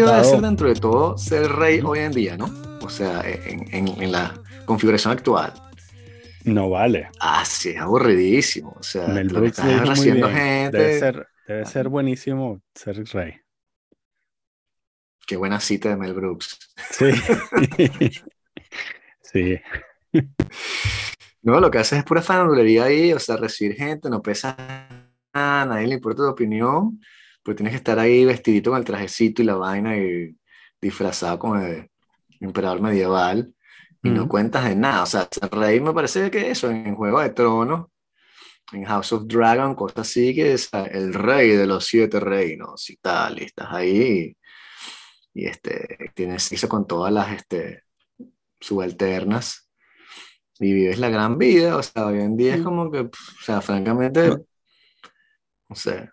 aburrido debe ser dentro de todo ser rey hoy en día, ¿no? O sea, en, en, en la configuración actual. No vale. Ah, sí, es aburridísimo. O sea, Mel lo que estás haciendo gente. Debe ser, debe ser buenísimo ser rey. Qué buena cita de Mel Brooks. Sí. sí. No, lo que haces es pura farandulería ahí, o sea, recibir gente, no pesa nada, a nadie le importa tu opinión, pero tienes que estar ahí vestidito con el trajecito y la vaina y disfrazado como de emperador medieval y no cuentas de nada. O sea, ser rey me parece que eso, en Juego de Tronos, en House of Dragon, cosas así, que es el rey de los siete reinos y tal, y estás ahí y, y, este, tienes sexo con todas las este, subalternas y vives la gran vida, o sea, hoy en día es como que, o sea, francamente, no sé,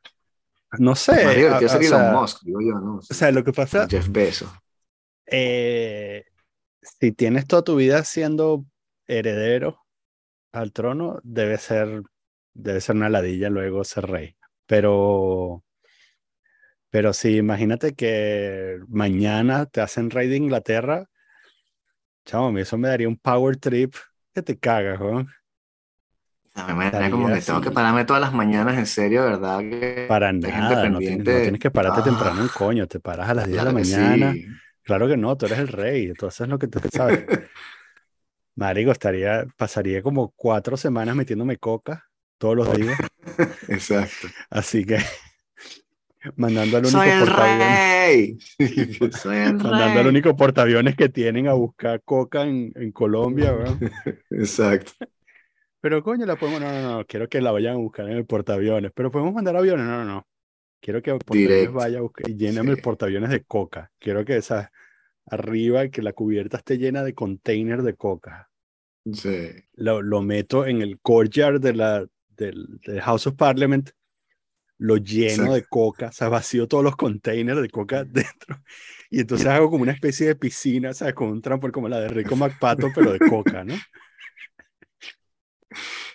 No sé. a- divertido a- ser o Elon sea, Musk, digo yo, ¿no? o sea, lo que pasa, Jeff Bezos. eh, si tienes toda tu vida siendo heredero al trono, debe ser, debe ser una ladilla luego ser rey. Pero, pero sí, imagínate que mañana te hacen rey de Inglaterra, mí eso me daría un power trip que te cagas, ¿no? Sea, me imagino como que tengo que pararme todas las mañanas, en serio, ¿verdad? Que Para nada, no tienes, no pendiente. tienes que pararte temprano un Ah, coño, te paras a las 10 de la mañana. sí. Claro que no, tú eres el rey, tú haces lo que tú sabes. Marico, estaría, pasaría como cuatro semanas metiéndome coca todos los días, Exacto. así que mandando al único Soy el portaaviones, rey. Soy el mandando al único portaaviones que tienen a buscar coca en, en Colombia, weón. Exacto. Pero coño, la podemos, no, no, no, quiero que la vayan a buscar en el portaaviones, pero podemos mandar aviones, no, no, no. Quiero que el portaaviones vaya a buscar y lléname el Sí. portaaviones de coca. Quiero que esa arriba, que la cubierta esté llena de container de coca. Sí. Lo, lo meto en el courtyard de la, del, del House of Parliament, lo lleno de coca, o sea, vacío todos los containers de coca dentro. Y entonces hago como una especie de piscina, ¿sabes? Con un trampolín como la de Rico McPato, pero de coca, ¿no?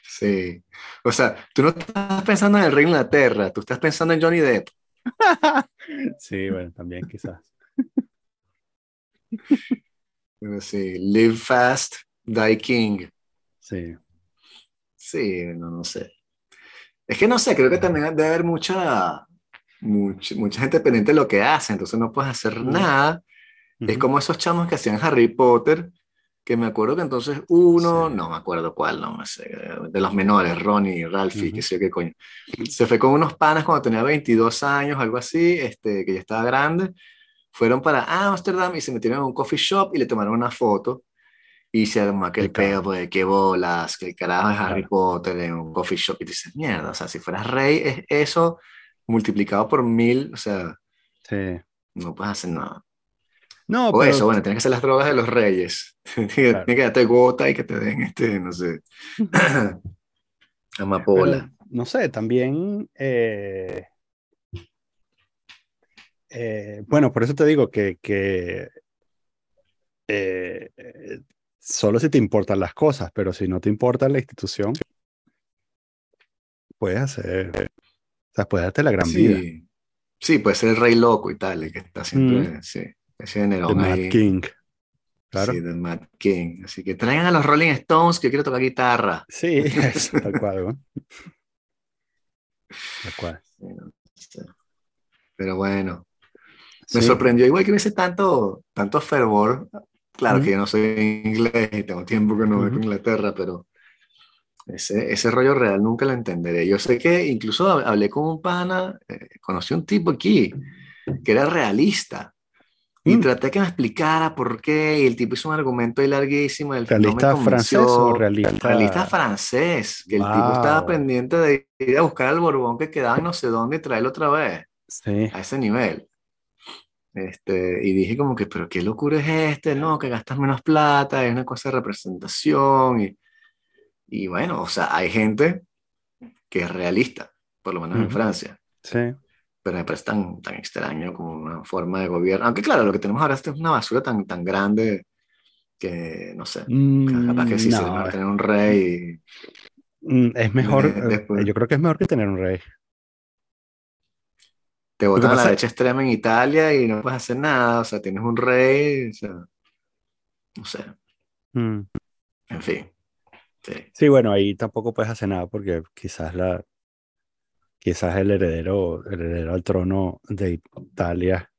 Sí. O sea, tú no estás pensando en el rey de Inglaterra, tú estás pensando en Johnny Depp. Sí, bueno, también quizás. Pero sí, live fast, die king. Sí. Sí, no, no sé. Es que no sé, creo que también debe haber mucha, mucha, mucha gente pendiente de lo que hace, entonces no puedes hacer nada. Es Ujú. como esos chamos que hacían Harry Potter, que me acuerdo que entonces uno, Sí. no me acuerdo cuál, no me sé, de los menores, Ronnie, Ralphie, Ujú. qué sé yo qué coño. Se fue con unos panas cuando tenía 22 años, algo así, este, que ya estaba grande. Fueron para Ámsterdam y se metieron en un coffee shop y le tomaron una foto. Y se armó aquel pedo, pues, qué bolas, que carajo es Harry. Potter en un coffee shop. Y dices, mierda, o sea, si fueras rey, es eso multiplicado por mil, o sea, Sí. no puedes hacer nada. No, O pero eso, bueno, tienes que hacer las drogas de los reyes. Tienes que Claro. que darte gota y que te den, este, no sé, amapola. Pero, no sé, también, eh, eh, bueno, por eso te digo que, que eh, solo si te importan las cosas, pero si no te importa la institución, puedes hacer, o sea, puedes darte la gran vida. Sí. Puede ser el rey loco y tal, el que está siempre, sí, ese de The Mad. King. Claro. Sí, del Mad King. Así que traigan a los Rolling Stones que quiero tocar guitarra. Sí, eso, tal cual, ¿no? Tal cual. Pero bueno, me Sí. sorprendió igual que hubiese tanto, tanto fervor. Claro que yo no soy inglés y tengo tiempo que no voy Ujú. con Inglaterra, pero ese, ese rollo real nunca lo entenderé. Yo sé que incluso hab- hablé con un pana, eh, conocí un tipo aquí que era realista. Y Mm. traté que me explicara por qué, y el tipo hizo un argumento ahí larguísimo, el no ¿Realista francés o realista? Realista francés, que el tipo estaba pendiente de ir a buscar al Borbón que quedaba en no sé dónde y traerlo otra vez, Sí. a ese nivel. Este, y dije como que, pero qué locura es este, no, que gastas menos plata, es una cosa de representación. Y, y bueno, o sea, hay gente que es realista, por lo menos en Ujú. Francia, Sí. Pero me parece tan, tan extraño como una forma de gobierno. Aunque claro, lo que tenemos ahora es una basura tan, tan grande que, no sé, capaz que sí Mm, no, mejor es, tener un rey. mm, es mejor, de- después. yo creo que es mejor que tener un rey. te votan a la derecha extrema en Italia y no puedes hacer nada, o sea, tienes un rey, o sea, no sé, Mm. en fin. Sí. Sí, bueno, ahí tampoco puedes hacer nada porque quizás la, quizás el heredero, el heredero al trono de Italia,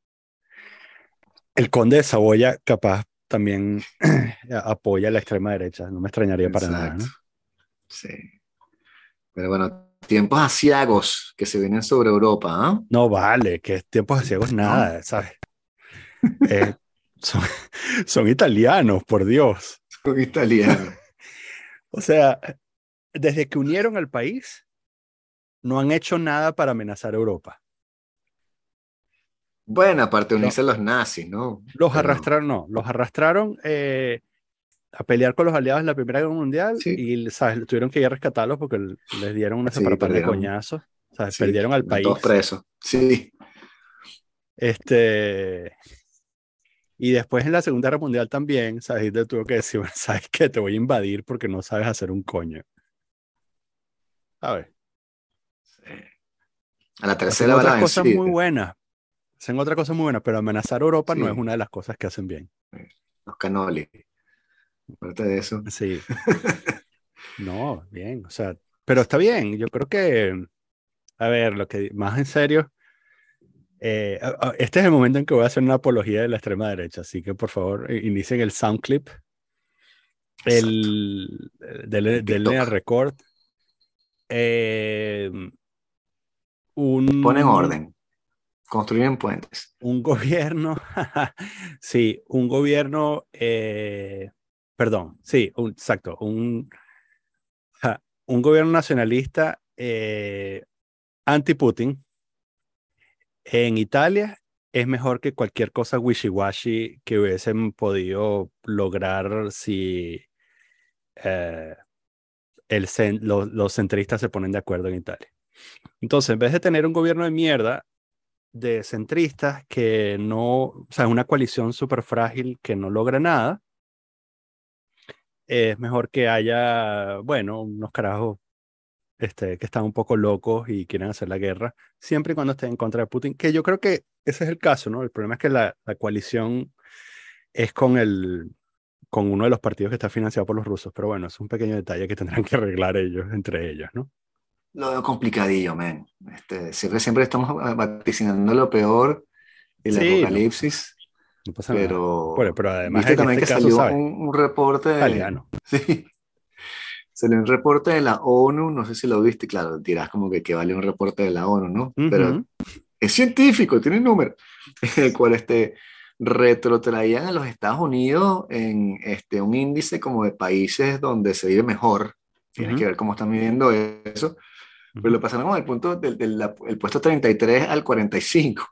el conde de Saboya, capaz también apoya a la extrema derecha. No me extrañaría para nada. Sí. Pero bueno, tiempos asiagos que se vienen sobre Europa, ¿ah? No vale, que tiempos ciegos nada, ¿sabes? Eh, son, son italianos, por Dios. Son italianos. O sea, desde que unieron al país, no han hecho nada para amenazar a Europa. Bueno, aparte de unirse a los nazis, ¿no? Los Pero- arrastraron, no, los arrastraron eh, a pelear con los aliados en la Primera Guerra Mundial Sí. y ¿sabes? tuvieron que ir a rescatarlos porque les dieron una Sí, separatón de perdieron. coñazos. ¿sabes? Sí, Perdieron al país. Todos presos. Sí. Este, y después en la Segunda Guerra Mundial también, ¿sabes? Tuvo que decir, ¿sabes qué? Te voy a invadir porque no sabes hacer un coño. ¿Sabes? A la Hacen tercera la otras cosas muy buenas. Hacen otras cosas muy buenas, pero amenazar a Europa no Sí. es una de las cosas que hacen bien. Los canoli. Aparte de eso. Sí. No, bien, o sea, pero está bien, yo creo que, a ver, lo que más en serio, eh, este es el momento en que voy a hacer una apología de la extrema derecha, así que por favor, inicien el sound clip, el, denle a TikTok. record. Eh, un, Ponen orden. Construyen puentes. un gobierno, sí, un gobierno, eh, perdón, sí, un- exacto, un, un gobierno nacionalista eh, anti-Putin en Italia es mejor que cualquier cosa wishy-washy que hubiesen podido lograr si eh, el cen- lo- los centristas se ponen de acuerdo en Italia. Entonces, en vez de tener un gobierno de mierda, de centristas que no, o sea, una coalición súper frágil que no logra nada, es mejor que haya, bueno, unos carajos este, que están un poco locos y quieren hacer la guerra, siempre y cuando estén en contra de Putin, que yo creo que ese es el caso, ¿no? El problema es que la, la coalición es con el con uno de los partidos que está financiado por los rusos, pero bueno, es un pequeño detalle que tendrán que arreglar ellos entre ellos, ¿no? Lo veo complicadillo, men. Este, siempre, siempre estamos vaticinando lo peor, el Sí, apocalipsis, No pasa nada. pero, Bueno, pero además viste también este que caso, salió un, un reporte de, Italiano. Sí. Salió un reporte de la ONU, no sé si lo viste, claro, dirás como que, que vale un reporte de la ONU, ¿no? Pero Ujú. es científico, tiene número, el cual este, retrotraían a los Estados Unidos en este, un índice como de países donde se vive mejor. Tienes Ujú. que ver cómo están midiendo eso. Pero Ujú. lo pasaron como del punto del, del la- el puesto 33 al 45.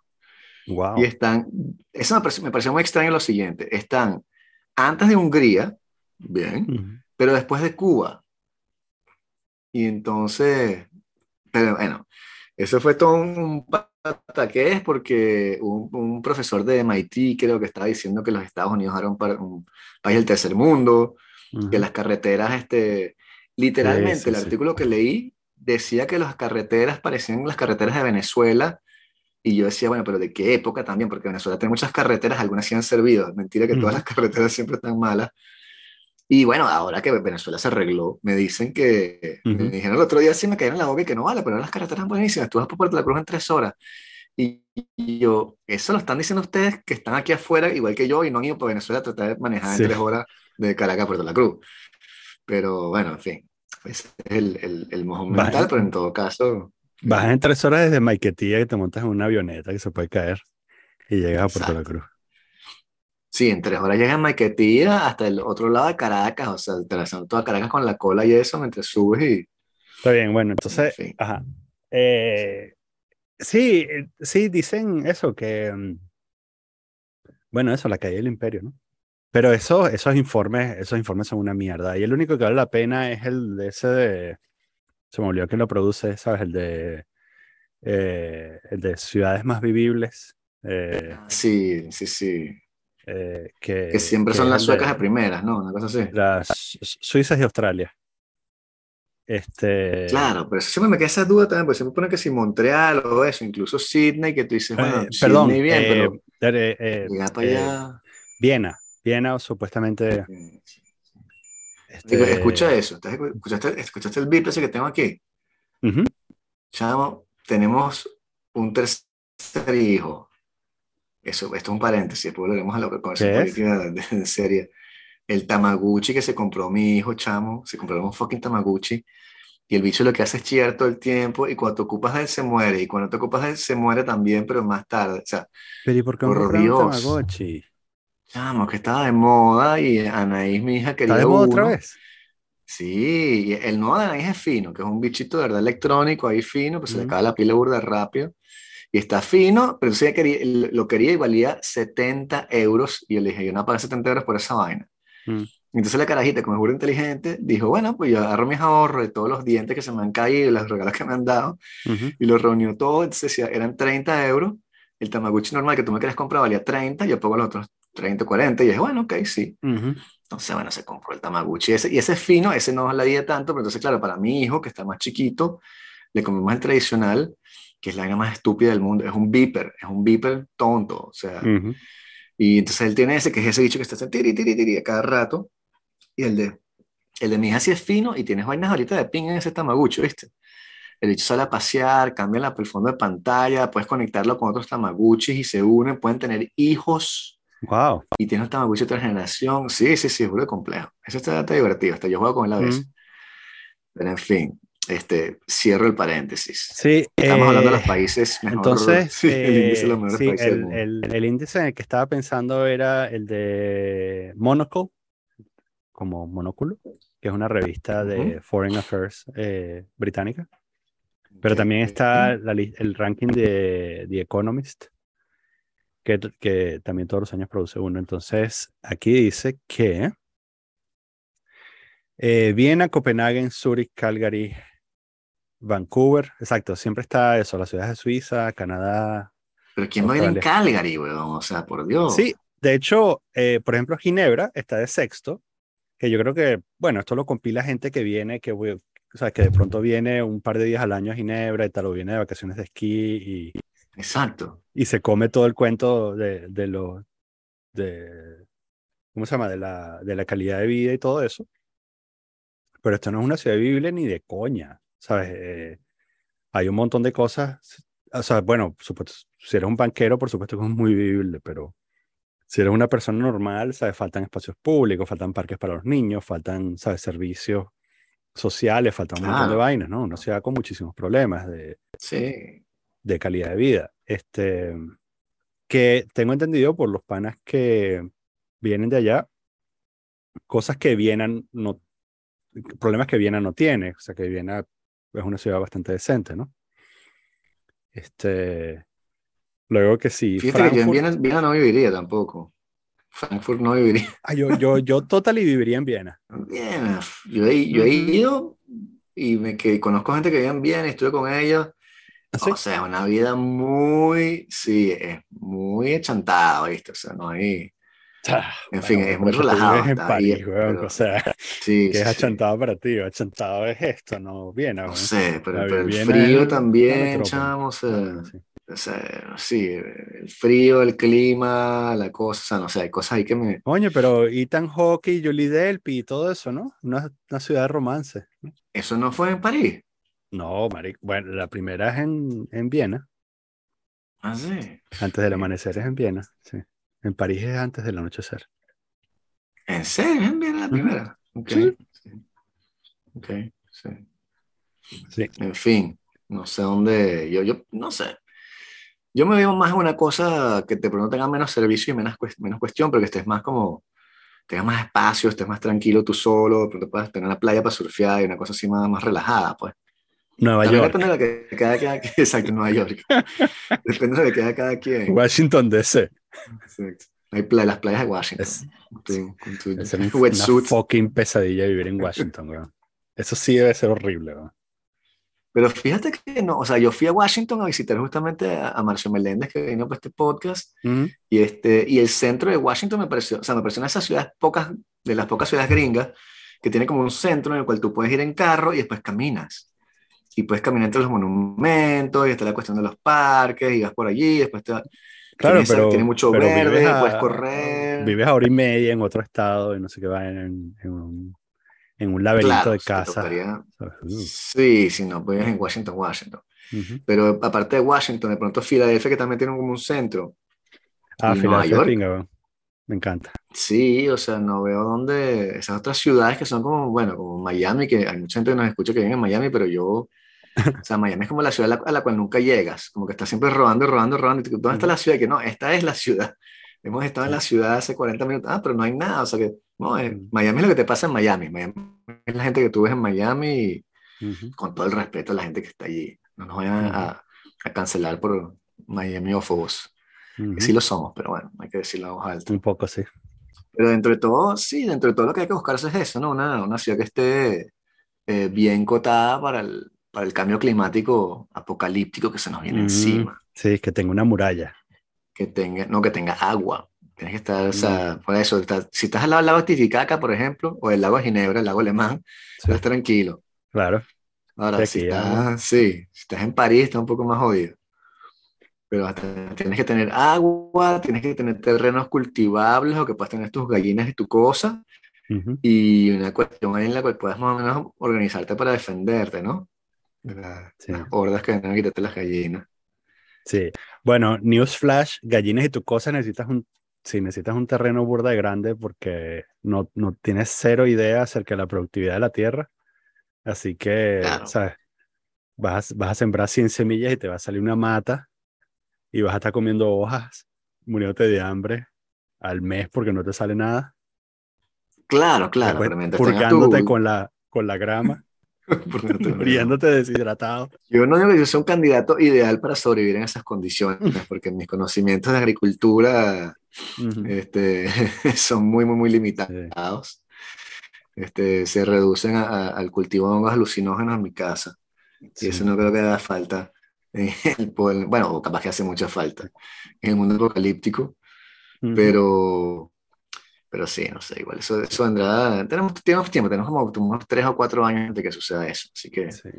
Wow. Y están, eso me pareció, me pareció muy extraño lo siguiente, están antes de Hungría, bien, Ujú. pero después de Cuba. Y entonces, pero bueno, eso fue todo un pataqués porque un, un profesor de MIT creo que estaba diciendo que los Estados Unidos eran un, un país del tercer mundo, Ujú. que las carreteras, este, literalmente Sí, sí, el sí. artículo que leí decía que las carreteras parecían las carreteras de Venezuela. Y yo decía, bueno, pero ¿de qué época también? Porque Venezuela tiene muchas carreteras, algunas sí han servido. Mentira que todas Ujú. las carreteras siempre están malas. Y bueno, ahora que Venezuela se arregló, me dicen que, me Ujú. dijeron el otro día, sí me cayeron en la boca y que no vale, pero las carreteras buenísimas, tú vas por Puerto de la Cruz en tres horas. Y, y yo, eso lo están diciendo ustedes que están aquí afuera, igual que yo, y no han ido por Venezuela a tratar de manejar Sí. en tres horas de Caracas a Puerto de la Cruz. Pero bueno, en fin, ese es el, el, el mojón mental, pero en todo caso, Vas en tres horas desde Maiquetía y te montas en una avioneta que se puede caer y llegas a Puerto La. Cruz. sí, en tres horas llegas a Maiquetía hasta el otro lado de Caracas, o sea, atravesando toda Caracas con la cola y eso, mientras subes y, Está bien, bueno, entonces, en fin. ajá. Eh, sí, eh, sí, dicen eso, que, mm, bueno, eso, la caída del imperio, ¿no? Pero eso, esos informes, esos informes son una mierda. Y el único que vale la pena es el de ese de, se me olvidó quién lo produce, ¿sabes? El de, eh, el de ciudades más vivibles. eh, Sí, sí, sí. eh, que, Que siempre que son las suecas de de primeras, ¿no? Una cosa así. las Su- Suizas y Australia. Este, Claro, pero siempre me queda esa duda también, porque siempre pone que si Montreal o eso, incluso Sydney, que tú dices, bueno, perdón, Sydney bien, pero. Viena, Viena supuestamente. este, Digo, escucha eso, ¿estás escu- ¿escuchaste, escuchaste el beep ese que tengo aquí? ujú, Chamo, tenemos un tercer hijo. Eso, esto es un paréntesis, después volveremos a lo que con esa ¿Qué es? política en serie. El Tamaguchi que se compró mi hijo, chamo, se compró un fucking Tamaguchi. Y el bicho lo que hace es chillar todo el tiempo. Y cuando te ocupas de él, se muere. Y cuando te ocupas de él, se muere también, pero más tarde. O sea, Pero ¿y por qué por un Dios. Tamagotchi? Chamo, que estaba de moda. Y Anaís, mi hija, quería ¿Está de moda otra vez? Sí, y el nuevo de Anaís es fino, que es un bichito de verdad electrónico ahí fino, pues se le acaba la pila burda rápido. Y está fino, pero sí quería, lo quería y valía 70 euros. Y yo le dije, yo no pago 70 euros por esa vaina. Mm. Entonces la carajita, como es burda inteligente, dijo, bueno, pues yo agarro mis ahorros de todos los dientes que se me han caído los regalos que me han dado, Ujú. y lo reunió todo. Entonces eran 30 euros. El Tamaguchi normal que tú me querías comprar valía 30, yo pongo los otros 30, 40. Y dije, bueno, ok, sí. Ujú. Entonces, bueno, se compró el Tamaguchi ese, y ese es fino, ese no la di tanto, pero entonces, claro, para mi hijo, que está más chiquito, le comemos el tradicional, que es la vaina más estúpida del mundo, es un beeper, es un beeper tonto, o sea, Ujú. y entonces él tiene ese, que es ese bicho que está haciendo tiri, tiri, tiri a cada rato, y el de, el de mi hija sí es fino, y tienes vainas ahorita de ping en ese Tamaguchi, ¿viste? El bicho sale a pasear, cambia la- el fondo de pantalla, puedes conectarlo con otros Tamaguchis y se unen, pueden tener hijos, Wow. y tiene un Tamagotchi de otra generación. Sí, sí, sí, es muy complejo. Eso está, está divertido. Hasta yo juego con él a veces. Mm. Pero en fin, este, cierro el paréntesis. Sí, Estamos hablando de los eh, países mejor. entonces, sí, el índice de los eh, mejores sí, países del el, mundo. el- el índice en el que estaba pensando era el de Monocle, como monóculo, que es una revista de Foreign Affairs eh, británica. Pero también está la el ranking de The Economist, que, también todos los años produce uno. Entonces, aquí dice que eh, Viena, Copenhague, Zurich, Calgary, Vancouver, exacto, siempre está eso, las ciudades de Suiza, Canadá. Pero ¿quién va a ir en. Calgary, weón? O sea, por Dios. Sí, de hecho, eh, por ejemplo, Ginebra está de sexto, que yo creo que, bueno, esto lo compila gente que viene, que, voy- o sea, que de pronto viene un par de días al año a Ginebra y tal, o viene de vacaciones de esquí y, Exacto. y se come todo el cuento de, de lo, de, ¿cómo se llama? De la, de la calidad de vida y todo eso. Pero esto no es una ciudad vivible ni de coña, ¿sabes? Eh, hay un montón de cosas, o sea, bueno, supuesto, si eres un banquero, por supuesto que es muy vivible, pero si eres una persona normal, ¿sabes? Faltan espacios públicos, faltan parques para los niños, faltan, ¿sabes? Servicios sociales, faltan un montón de vainas, ¿no? Una ciudad con muchísimos problemas de, Sí. De calidad de vida. Este, que tengo entendido por los panas que vienen de allá, cosas que Viena no, problemas que Viena no tiene, o sea que Viena es una ciudad bastante decente, ¿no? Este, luego que sí, Fíjate que yo en Frankfurt, Viena, Viena no viviría tampoco. Frankfurt no viviría. ah, yo, yo, yo totally viviría en Viena. Viena. Yo he, yo he ido y me que conozco gente que vive en Viena y estuve con ellos. ¿Así? O sea, una vida muy, sí, es muy echantada, ¿viste? O sea, no hay, Ah, en fin, bueno, es muy relajado. en París, weón, pero- o sea, sí, que es sí, sí. achantado para ti, achantado es esto, no Viena, No sé, pero, pero el es frío la también, metrópoli. chamo, o sea, sí. o sea, sí, el frío, el clima, la cosa, o sea, no sé, hay cosas ahí que me... Coño, pero Ethan Hawke y Julie Delpy y todo eso, ¿no? Una, una ciudad de romance. ¿no? ¿Eso no fue en París? No, marico. Bueno, la primera es en, en Viena. Ah, sí. Antes del amanecer es en Viena. Sí. En París es antes del anochecer. ¿En serio? ¿Es en Viena la primera? Ok, Sí. sí. Ok, sí. Sí. En fin, no sé dónde, yo, yo no sé. Yo me veo más en una cosa que de pronto tenga menos servicio y menos, menos cuestión, pero que estés más como, tengas más espacio, estés más tranquilo tú solo, de pronto puedas tener la playa para surfear y una cosa así más, más relajada, pues. Nueva También York. depende de lo que cada, cada, exacto, Nueva York. depende de lo que queda cada quien. Washington DC. Exacto. Hay play- las playas de Washington. Es, Sí, con tu es una, fucking pesadilla vivir en Washington, weón. Eso sí debe ser horrible, weón. Pero fíjate que no, o sea, yo fui a Washington a visitar justamente a, a Marcio Meléndez que vino para este podcast y, este, y el centro de Washington me pareció, o sea, me pareció una de esas ciudades pocas, de las pocas ciudades gringas que tiene como un centro en el cual tú puedes ir en carro y después caminas. Y puedes caminar entre los monumentos, y está la cuestión de los parques, y vas por allí, después te... Claro, tiene, esa- pero- tiene mucho pero verde, a- puedes correr. Vives a hora y media en otro estado y no sé qué va en, en un, en un laberinto Claro, de casa. Uh, Sí, si no, pues en Washington, Washington. ujú. Pero aparte de Washington, de pronto Filadelfia, que también tiene como un centro. Ah, ¿Y Nueva Filadelfia pinga. Me encanta. Sí, o sea, no veo dónde. Esas otras ciudades que son como, bueno, como Miami, que hay mucha gente que nos escucha que vive en Miami, pero yo. O sea, Miami es como la ciudad a la, a la cual nunca llegas, como que estás siempre rodando, rodando, rodando. y tú, ¿Dónde está la ciudad? Y que no, esta es la ciudad. Hemos estado en la ciudad hace 40 minutos. Ah, pero no hay nada. O sea que, no, eh. Miami es lo que te pasa en Miami. Miami es la gente que tú ves en Miami y Ujú. con todo el respeto a la gente que está allí. No nos vayan a, a cancelar por Miamiófobos. Ujú. Sí lo somos, pero bueno, hay que decirlo a voz alta. Un poco, sí. Pero dentro de todo, sí, dentro de todo lo que hay que buscarse es eso, ¿no? Una, una ciudad que esté eh, bien cotada para el, para el cambio climático apocalíptico que se nos viene Mm, encima. Sí, que tenga una muralla. Que tenga, no, que tenga agua. Tienes que estar, o Mm. sea, por eso, está- si estás al lado del lago Titicaca, por ejemplo, o el lago de Ginebra, el lago alemán, Sí, estás tranquilo. claro. Ahora, Sí, si estás, sí, si estás en París, está un poco más jodido. Pero hasta tienes que tener agua, tienes que tener terrenos cultivables o que puedas tener tus gallinas y tu cosa. Ujú. y una cuestión en la cual puedas más o menos organizarte para defenderte, ¿no? De la- Sí. las hordas que vienen a quitarte las gallinas. Sí. Bueno, Newsflash, gallinas y tu cosa, necesitas un, sí, necesitas un terreno burda de grande porque no, no tienes cero idea acerca de la productividad de la tierra. Así que, Claro. ¿sabes? Vas, a- vas a sembrar 100 semillas y te va a salir una mata y vas a estar comiendo hojas, muriéndote de hambre al mes porque no te sale nada. Claro, claro, purgándote tu- con la, con la grama, porque deshidratado. Yo no digo que yo sea un candidato ideal para sobrevivir en esas condiciones, porque mis conocimientos de agricultura Ujú. este, son muy, muy, muy limitados. Este, se reducen a- a- al cultivo de hongos alucinógenos en mi casa. Y Sí. eso no creo que haga falta. en el bueno, capaz que hace mucha falta en el mundo apocalíptico. Ujú. Pero, pero sí, no sé, igual eso, eso vendrá. Tenemos, tenemos tiempo, tenemos como unos tres o cuatro años de que suceda eso. Así que Sí.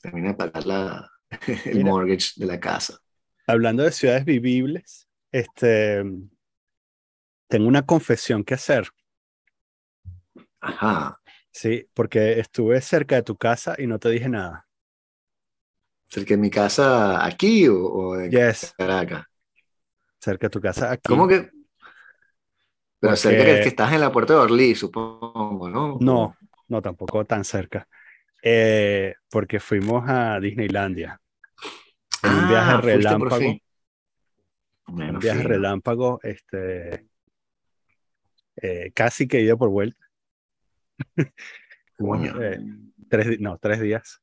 termina de pagar la, el Mira. mortgage de la casa. Hablando de ciudades vivibles, este, tengo una confesión que hacer, Ajá. sí, porque estuve cerca de tu casa y no te dije nada. ¿Cerca de mi casa aquí o, o en Yes, Caracas? cerca de tu casa aquí. ¿Cómo que? Pero Porque- cerca que, que estás en la puerta de Orly, supongo, ¿no? No, no, tampoco tan cerca. Eh, porque fuimos a Disneylandia en un viaje Ah, por relámpago. Un viaje fino. relámpago, este, eh, casi que ido por vuelta. Coño. eh, tres, no, tres días.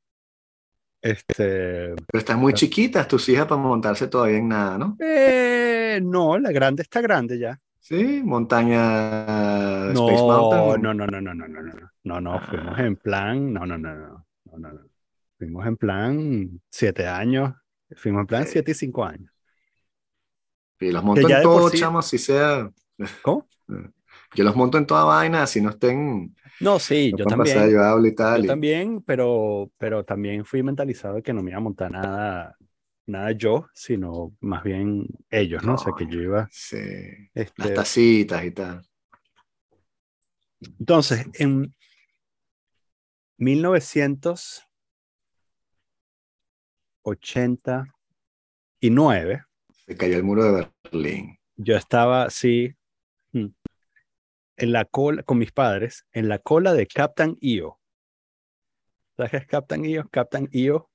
Este, Pero estás muy chiquitas tus hijas para montarse todavía en nada, ¿no? eh, no, la grande está grande ya. Sí, montaña Space No, Mountain. no, no, no, no, no, no, no, no, no, fuimos Ah. en plan, no, no, no, no, no, no, no. Fuimos en plan siete años, fuimos en plan Ok. siete y cinco años. Y los monto en todo, sí- chamo, si sea. ¿Cómo? Yo los monto en toda vaina, si no estén. No, sí, no yo puedan pasar, también, yo hablo y tal. yo y- también, pero, pero también fui mentalizado de que no me iba a montar nada, nada yo, sino más bien ellos, ¿no? O sea, que yo iba, Sí. este, Las tacitas y tal. Entonces, en 1989, Se cayó el muro de Berlín. yo estaba así mm, en la cola con mis padres, en la cola de Captain EO. ¿Sabes qué es Captain EO? Captain EO.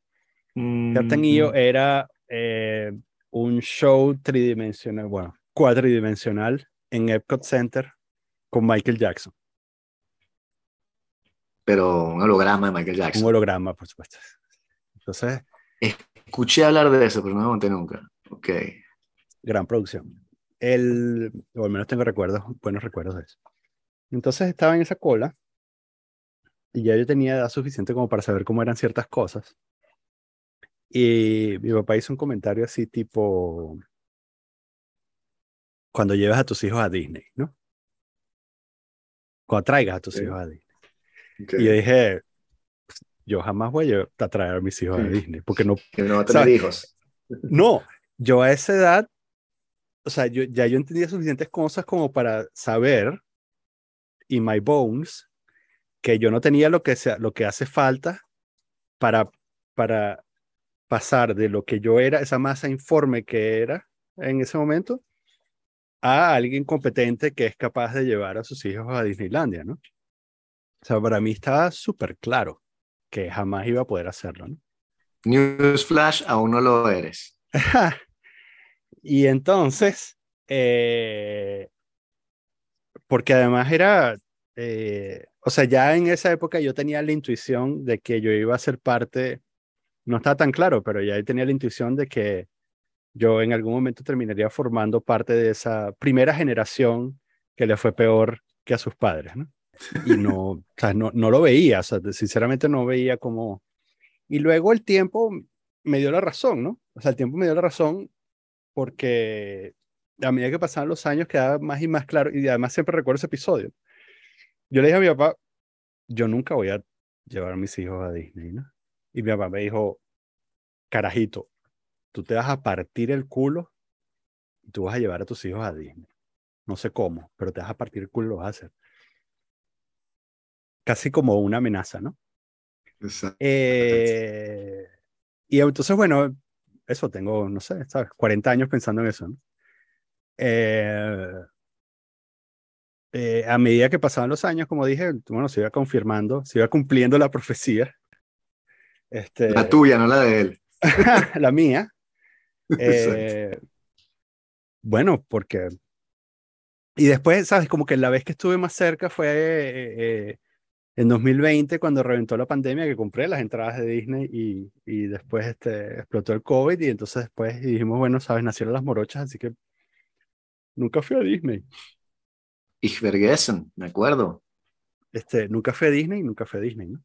Captain Mm, EO era eh, un show tridimensional, bueno, cuatridimensional en Epcot Center con Michael Jackson. Pero un holograma de Michael Un Jackson. holograma, por supuesto. Entonces, Escuché hablar de eso, pero no me monté nunca. Ok. gran producción. El, o al menos tengo recuerdos, buenos recuerdos de eso. Entonces estaba en esa cola y ya yo tenía edad suficiente como para saber cómo eran ciertas cosas. Y mi papá hizo un comentario así tipo, cuando llevas a tus hijos a Disney, ¿no? Cuando traigas a tus Sí. hijos a Disney. Y yo dije, yo jamás voy a traer a mis hijos a Disney, porque no... Que no va a tener hijos. No, yo a esa edad, o sea, yo, ya yo entendía suficientes cosas como para saber, y my bones, que yo no tenía lo que, sea, lo que hace falta para, para pasar de lo que yo era, esa masa informe que era en ese momento, a alguien competente que es capaz de llevar a sus hijos a Disneylandia, ¿no? O sea, para mí estaba súper claro que jamás iba a poder hacerlo, ¿no? Newsflash, aún no lo eres. y entonces, eh, porque además era, eh, o sea, ya en esa época yo tenía la intuición de que yo iba a ser parte, no estaba tan claro, pero ya tenía la intuición de que yo en algún momento terminaría formando parte de esa primera generación que le fue peor que a sus padres, ¿no? Y no, o sea, no, no lo veía, o sea, sinceramente no veía como... Y luego el tiempo me dio la razón, ¿no? O sea, el tiempo me dio la razón porque a medida que pasaban los años quedaba más y más claro, y además siempre recuerdo ese episodio. Yo le dije a mi papá, yo nunca voy a llevar a mis hijos a Disney, ¿no? Y mi papá me dijo, carajito, tú te vas a partir el culo y tú vas a llevar a tus hijos a Disney. No sé cómo, pero te vas a partir el culo y lo vas a hacer. Casi como una amenaza, ¿no? Exacto. Eh, y entonces, bueno, eso, tengo, no sé, ¿sabes? 40 años pensando en eso, ¿no? Eh, eh, a medida que pasaban los años, como dije, bueno, se iba confirmando, se iba cumpliendo la profecía. Este, la tuya, no la de él. la mía. Eh, bueno, porque... Y después, ¿sabes? Como que la vez que estuve más cerca fue eh, en 2020, cuando reventó la pandemia, que compré las entradas de Disney y, y después este, explotó el COVID y entonces después dijimos, bueno, ¿sabes? Nacieron las morochas, así que nunca fui a Disney. Ich vergessen, me acuerdo. Este, nunca fui a Disney, nunca fui a Disney, ¿no?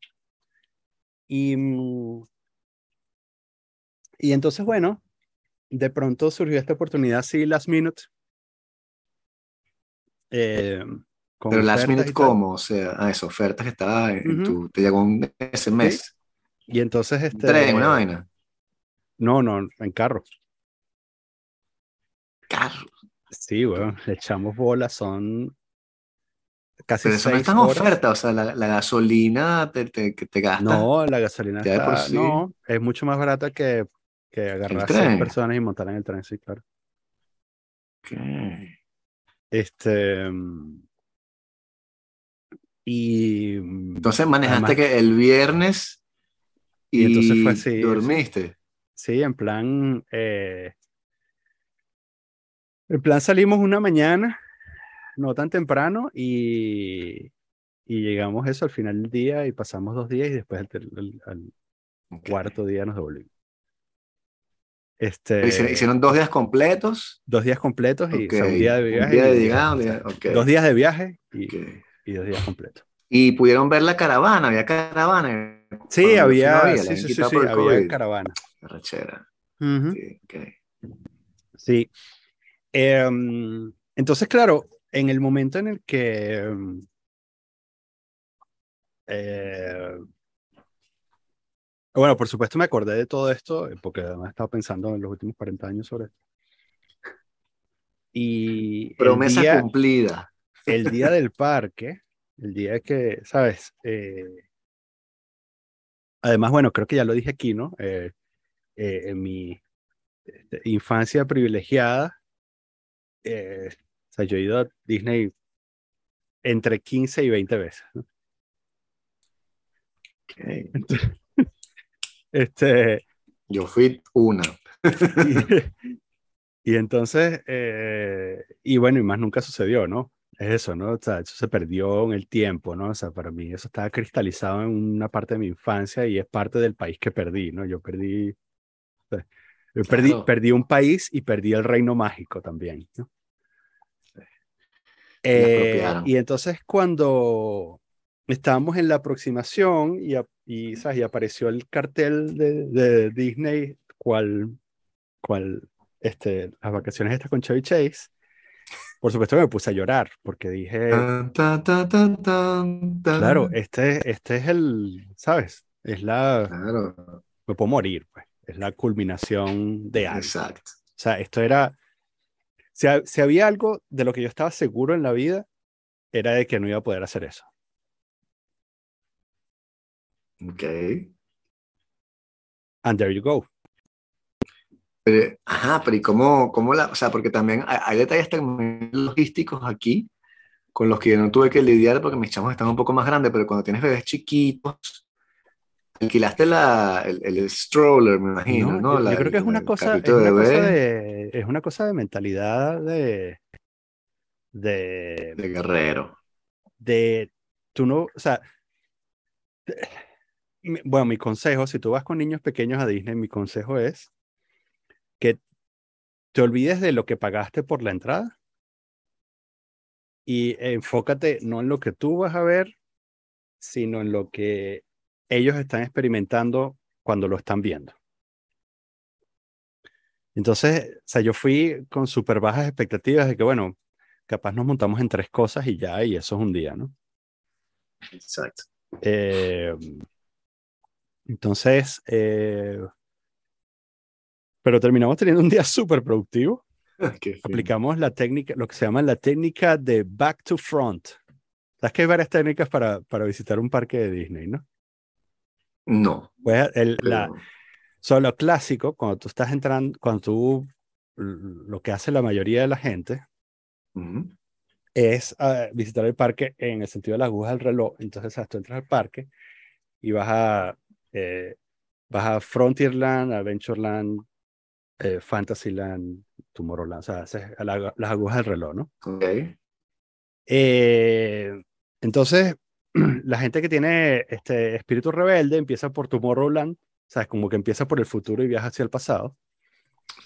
Y, mm, y entonces, bueno, de pronto surgió esta oportunidad así, last minute. Eh, Pero last minute, ¿cómo? O sea, a esa oferta que estaba en tu, te llegó un, ese mes. Y entonces, este. ¿Tren, una vaina? No, no, en carro. Carro. Sí, bueno, le echamos bolas, son casi Pero eso no está en oferta, o sea, la, la gasolina te, te, que te gasta. No, la gasolina por está, sí. no, es mucho más barata que, que agarrar a seis personas y montar en el tren, sí, claro. Ok. Este, mm, y mm, Entonces manejaste Además- que el viernes y, Y entonces fue así, dormiste. sí, en plan, eh, en plan salimos una mañana, no tan temprano, y, y llegamos eso al final del día y pasamos dos días y después al, cuarto día nos devolvimos. Este, Hicieron, dos días completos. dos días completos y o sea, Ok. un día de Un viaje. día y de dos días- llegada, un día- ok, Dos días de viaje y, dos días completos. Y pudieron ver la caravana, había caravana. Sí, no había, sí, sí, sí, había caravana. Sí, ok. Sí. Em, entonces, claro, en el momento en el que em, eh, bueno, por supuesto me acordé de todo esto, eh, porque además he estado pensando en los últimos 40 años sobre esto. Y el Promesa día, cumplida. el día del parque, el día que, ¿sabes? Eh, además, bueno, creo que ya lo dije aquí, ¿no? Eh, en mi este, infancia privilegiada, o sea, yo he ido a Disney entre 15 y 20 veces. Este, Yo fui una. y, y entonces, eh, y bueno, y más nunca sucedió, ¿no? Es eso, ¿no? O sea, eso se perdió en el tiempo, ¿no? O sea, para mí eso estaba cristalizado en una parte de mi infancia y es parte del país que perdí, ¿no? Yo perdí, o sea, yo perdí, Claro. perdí un país y perdí el reino mágico también, ¿no? Eh, y entonces cuando estábamos en la aproximación y, a- y, ¿sabes? y apareció el cartel de, de Disney, cual, cual este, las vacaciones estas con Chevy Chase, por supuesto me puse a llorar porque dije, tan, tan, tan. claro, este, este es el, ¿sabes? Es la, Claro, me puedo morir, pues. Es la culminación de algo. exacto. O sea, esto era, si, si había algo de lo que yo estaba seguro en la vida, era de que no iba a poder hacer eso. Ok. And there you go. Pero, ajá, pero ¿y cómo, cómo la, o sea, porque también hay, hay detalles también logísticos aquí con los que yo no tuve que lidiar porque mis chamos están un poco más grandes, pero cuando tienes bebés chiquitos, alquilaste la, el, el stroller, me imagino, No, ¿no? yo, yo La- creo que es una cosa, es una cosa de, es una cosa de mentalidad de, de, de guerrero. de, tú no, o sea, bueno, mi consejo, si tú vas con niños pequeños a Disney, mi consejo es que te olvides de lo que pagaste por la entrada y enfócate no en lo que tú vas a ver, sino en lo que ellos están experimentando cuando lo están viendo. Entonces, o sea, yo fui con súper bajas expectativas de que, bueno, capaz nos montamos en tres cosas y ya, y eso es un día, ¿no? Exacto. Eh, entonces, eh, pero terminamos teniendo un día súper productivo. Aplicamos la técnica, lo que se llama la técnica de back to front. Sabes que hay varias técnicas para, para visitar un parque de Disney, ¿no? No, Pues el, la, pero solo clásico, cuando tú estás entrando, cuando tú, lo que hace la mayoría de la gente es ah, visitar el parque en el sentido de las agujas del reloj. Entonces, tú entras al parque y vas a, eh, vas a Frontierland, Adventureland, eh, Fantasyland, Tomorrowland, o sea, haces la- las agujas del reloj, ¿no? ok, Eh, entonces, la gente que tiene este espíritu rebelde empieza por Tomorrowland, ¿sabes? Como que empieza por el futuro y viaja hacia el pasado.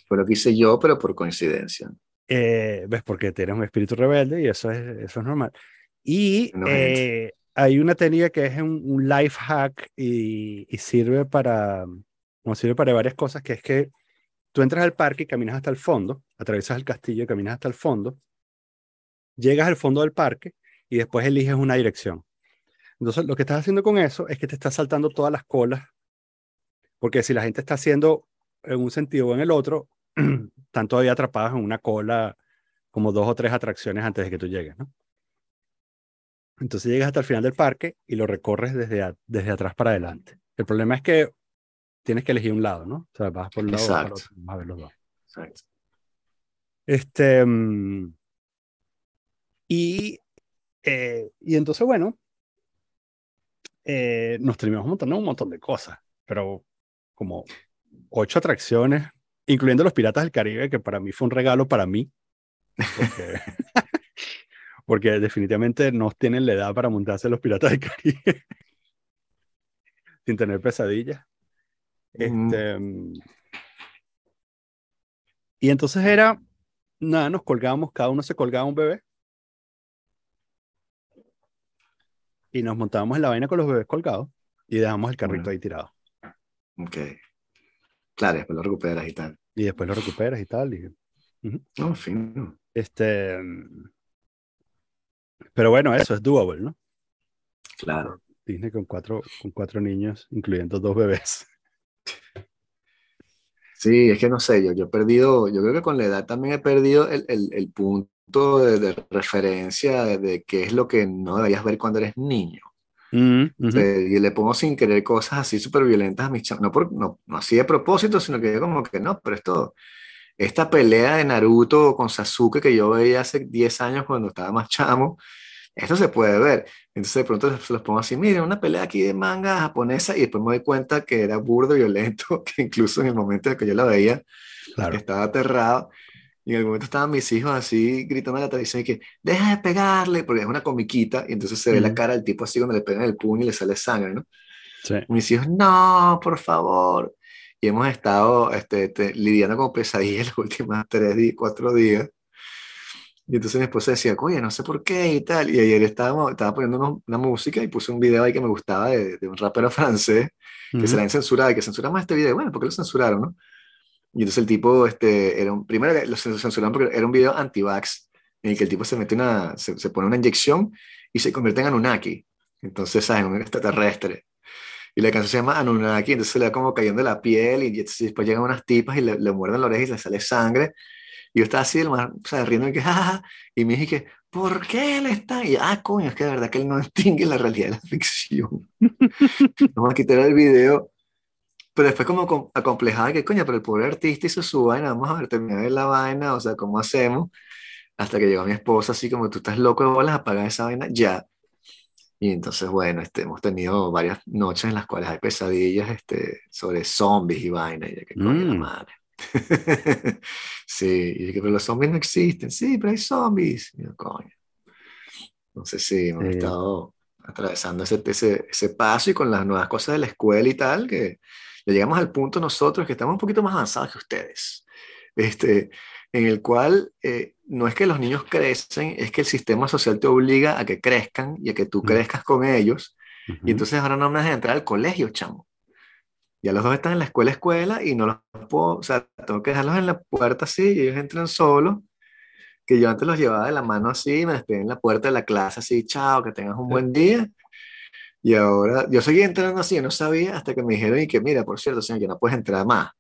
fue lo que hice yo, pero por coincidencia. Eh, ¿Ves? Porque tienes un espíritu rebelde y eso es, eso es normal. Y No, eh, hay una técnica que es un, un life hack y, y sirve para, no sirve para varias cosas, que es que tú entras al parque y caminas hasta el fondo, atraviesas el castillo y caminas hasta el fondo, llegas al fondo del parque y después eliges una dirección. Entonces, lo que estás haciendo con eso es que te estás saltando todas las colas, porque si la gente está haciendo en un sentido o en el otro, están todavía atrapadas en una cola como dos o tres atracciones antes de que tú llegues, ¿no? Entonces llegas hasta el final del parque y lo recorres desde, a- desde atrás para adelante. El problema es que tienes que elegir un lado, ¿no? O sea, vas por un lado Exacto. otro, vas a ver los dos. Exacto. Este, mm, y, eh, y entonces, bueno, eh, nos terminamos montando un montón de cosas, pero como ocho atracciones, incluyendo los Piratas del Caribe, que para mí fue un regalo para mí, porque, porque definitivamente no tienen la edad para montarse los Piratas del Caribe sin tener pesadillas. Mm, Este, mm, y entonces era, nada, nos colgábamos, cada uno se colgaba un bebé. Y nos montábamos en la vaina con los bebés colgados y dejamos el carrito Bueno. ahí tirado. ok. Claro, después lo recuperas y tal. Y después lo recuperas y tal. Y, No, fino. este, pero bueno, eso es doable, ¿no? Claro. Disney con cuatro, con cuatro niños, incluyendo dos bebés. Sí, es que no sé, yo, yo he perdido, yo creo que con la edad también he perdido el, el- el punto de, de referencia de, qué es lo que no deberías ver cuando eres niño. Mm, sea, y le pongo sin querer cosas así súper violentas a mis chamos, no, por, no, no así de propósito, sino que yo como que no, pero esto, esta pelea de Naruto con Sasuke que yo veía hace 10 años cuando estaba más chamo, esto se puede ver. Entonces de pronto se los pongo así, miren, una pelea aquí de manga japonesa y después me doy cuenta que era burdo violento, que incluso en el momento en que yo la veía, Claro. estaba aterrado. Y en el momento estaban mis hijos así gritando en la televisión y que deja de pegarle, porque es una comiquita y entonces se ve la cara del tipo así cuando le pegan el puño y le sale sangre, ¿no? Sí. Mis hijos, no, por favor. Y hemos estado este, te- lidiando con pesadillas los últimos tres, cuatro días. Y entonces mi esposa decía, oye, no sé por qué y tal. Y ayer estábamos, estaba poniendo unos- una música y puse un video ahí que me gustaba de, de un rapero francés que se Ujú. la han censurado y que censuramos este video. Bueno, ¿por qué lo censuraron, no? Y entonces el tipo, este, era un, primero lo censuraron porque era un video anti-vax. en el que el tipo se mete una, se, se pone una inyección y se convierte en Anunnaki. Entonces, ¿sabes? Un extraterrestre. Y la canción se llama Anunnaki, entonces se le va como cayendo la piel y después llegan unas tipas y le, le muerden la oreja y le sale sangre. Y yo estaba así, el más, o sea, riendo y que, jajaja, y me dije que, ¿por qué él está? Y, ah, coño, es que de verdad que él no distingue la realidad de la ficción. Vamos a quitar el video. Pero después como acomplejaba que, coño, pero el pobre artista hizo su vaina, vamos a ver, terminar de la vaina, o sea, ¿cómo hacemos? Hasta que llegó mi esposa, así como, tú estás loco de bolas, apagar esa vaina, ya. Y entonces, bueno, este, hemos tenido varias noches en las cuales hay pesadillas este, sobre zombies y vaina, y de que coño la Mm. madre. sí, y que pero los zombies no existen, sí, pero hay zombies. Y yo, coño. Entonces, sí, hemos Sí. estado atravesando ese, ese, ese paso y con las nuevas cosas de la escuela y tal, que ya llegamos al punto nosotros que estamos un poquito más avanzados que ustedes. Este, en el cual eh, no es que los niños crecen, es que el sistema social te obliga a que crezcan y a que tú crezcas con ellos. Ujú. Y entonces ahora no me dejan entrar al colegio, chamo. Ya los dos están en la escuela, escuela, y no los puedo, o sea, tengo que dejarlos en la puerta así, y ellos entran solos, que yo antes los llevaba de la mano así, me despedí en la puerta de la clase así, chao, que tengas un buen día. Y ahora, yo seguía entrando así, yo no sabía, hasta que me dijeron, y que mira, por cierto, señor, que no puedes entrar más.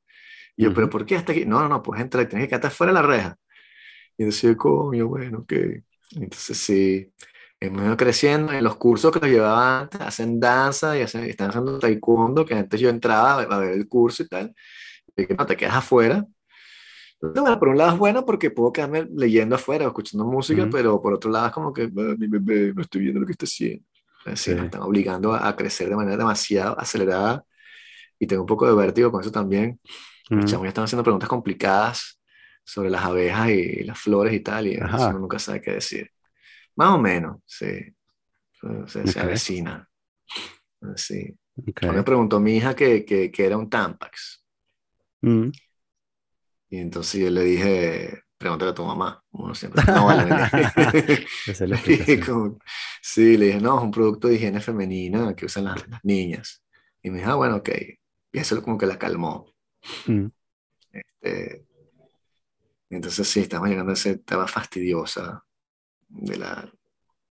Y yo, pero. ¿por qué hasta aquí? No, no, no, puedes entrar, tienes que quedarte fuera de la reja. Y decía, coño, bueno, ok. Entonces sí, hemos ido creciendo. En los cursos que los llevaba antes, hacen danza y hacen, están haciendo taekwondo, que antes yo entraba a ver el curso y tal. Y que no, te quedas afuera. Entonces, bueno, por un lado es bueno porque puedo quedarme leyendo afuera o escuchando música, Ujú. pero por otro lado es como que, "Ah, mi bebé, no estoy viendo lo que está haciendo. Sí, Sí. nos están obligando a, a crecer de manera demasiado acelerada y tengo un poco de vértigo con eso también. Los Ujú. chamos ya están haciendo preguntas complicadas sobre las abejas y las flores y tal, y Ajá. uno nunca sabe qué decir. Más o menos, sí. Se, se Ok. avecina. Sí. Ok. Hoy Me preguntó mi hija que, que, que era un Tampax. Mm. Y entonces yo le dije, pregúntale a tu mamá. Uno siempre, no vale. le como- sí, le dije, no, es un producto de higiene femenina que usan las, las niñas. Y me dijo, ah, bueno, ok. Y eso como que la calmó. Mm. Este, entonces sí, estamos llegando a esa etapa fastidiosa de la,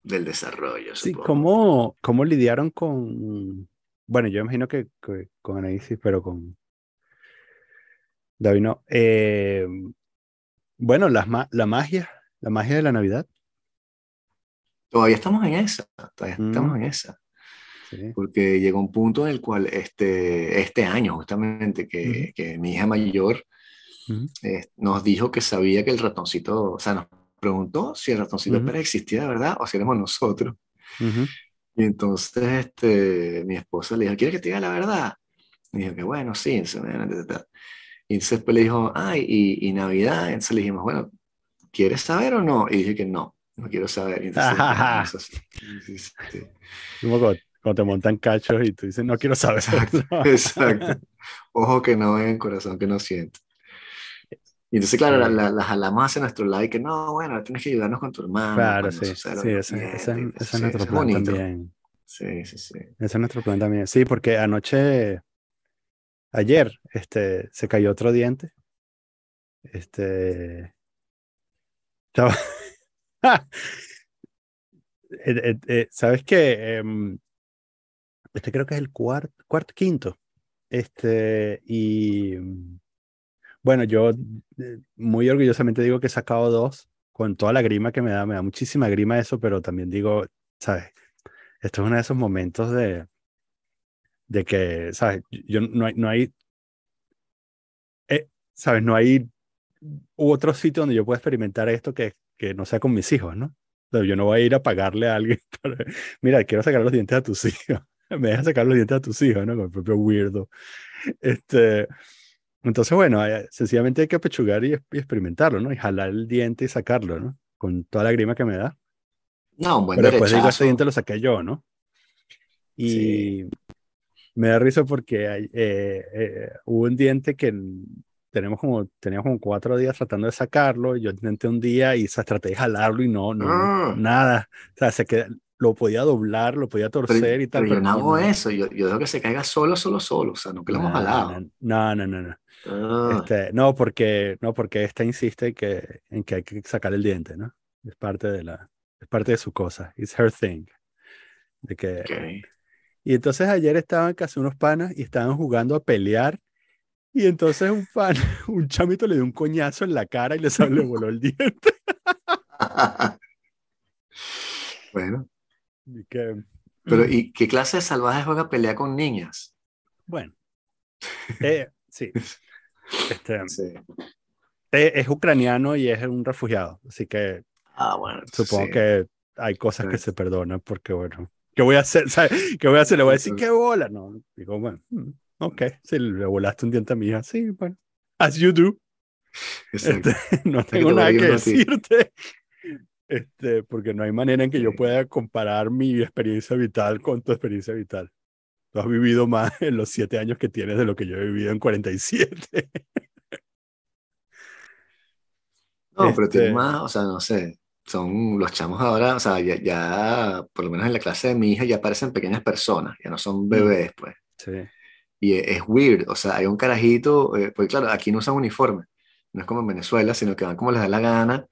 del desarrollo, Sí, supongo. ¿cómo, cómo lidiaron con, bueno, yo imagino que, que con Anaísis, pero con David no. Eh, bueno, ma- la magia, la magia de la Navidad. Todavía estamos en esa, todavía Mm. estamos en esa. Sí. Porque llegó un punto en el cual este, este año justamente que, mi hija mayor eh, nos dijo que sabía que el ratoncito, o sea, nos preguntó si el ratoncito Ujú. Pérez existía de verdad o si éramos nosotros. Ujú. Y entonces este, mi esposa le dijo, ¿quieres que te diga la verdad? Y dijo que bueno, sí. Y entonces después le dijo, ay, y, y Navidad. Entonces le dijimos, bueno, ¿quieres saber o no? Y dije que no, no quiero saber. Y entonces, sí. Como cuando, cuando te montan cachos y tú dices, no quiero saber. Exacto, exacto. Ojo que no ven, corazón que no siente. Y entonces, claro, la, Sí. la, la jalamos hacia nuestro lado y que no, bueno, tienes que ayudarnos con tu hermano. Claro, sí. Sí, ese, es sí, nuestro plan bonito. también. Sí, sí, sí. Ese es nuestro plan también. Sí, porque anoche, ayer, este, se cayó otro diente. Este. Estaba. Eh, eh, eh, ¿Sabes qué? Em, este creo que es el cuarto, cuarto, quinto. Este, y bueno, yo eh, muy orgullosamente digo que he sacado dos con toda la grima que me da. Me da muchísima grima eso, pero también digo, ¿sabes? Esto es uno de esos momentos de, de que, ¿sabes? Yo no hay, no hay, eh, ¿sabes? No hay otro sitio donde yo pueda experimentar esto que, que no sea con mis hijos, ¿no? Yo no voy a ir a pagarle a alguien mira, quiero sacar los dientes a tus hijos. Me dejas sacar los dientes a tus hijos, ¿no? Con el propio weirdo. Este, entonces, bueno, eh, sencillamente hay que apechugar y, y experimentarlo, ¿no? Y jalar el diente y sacarlo, ¿no? Con toda la grima que me da. No, un buen Pero después digo, derechazo. este diente lo saqué yo, ¿no? Y Sí. me da risa porque hay, eh, eh, hubo un diente que tenemos como, teníamos como cuatro días tratando de sacarlo. y Yo intenté un día y traté de jalarlo y no, no, Ah. nada. O sea, se queda, lo podía doblar, lo podía Pero, torcer y tal, pero yo pero no no, hago no. eso, yo, yo dejo que se caiga solo, solo, solo, o sea, nunca lo hemos No, jalado. no, no, no, no, no. Ah, Este, no, porque, no, porque esta insiste que, en que hay que sacar el diente, ¿no? Es parte de la, es parte de su cosa. It's her thing. De que. Y entonces ayer estaban casi unos panas y estaban jugando a pelear. Y entonces un pan, un chamito le dio un coñazo en la cara y le, le voló el diente. bueno, Y que, pero ¿y qué clase de salvaje juega pelea con niñas? bueno. Eh, sí. Este, Sí. eh, es ucraniano y es un refugiado. Así que Ah, bueno. supongo sí. que hay cosas que se perdonan porque, bueno, ¿qué voy a hacer? ¿Sabes? ¿Qué voy a hacer? Le voy a decir, ¿qué bola? No, digo, bueno, mm, ok, si le volaste un diente a mi hija, sí, bueno, as you do. Este, no te tengo nada que decirte. Este, porque no hay manera en que yo pueda comparar mi experiencia vital con tu experiencia vital. Tú has vivido más en los siete años que tienes de lo que yo he vivido en 47. No, pero tiene Este- más, o sea, no sé. Son los chamos ahora, o sea, ya, ya, por lo menos en la clase de mi hija, ya parecen pequeñas personas, ya no son bebés, pues. Sí. Y es, es weird, o sea, hay un carajito, eh, pues claro, aquí no usan uniforme, no es como en Venezuela, sino que van como les da la gana.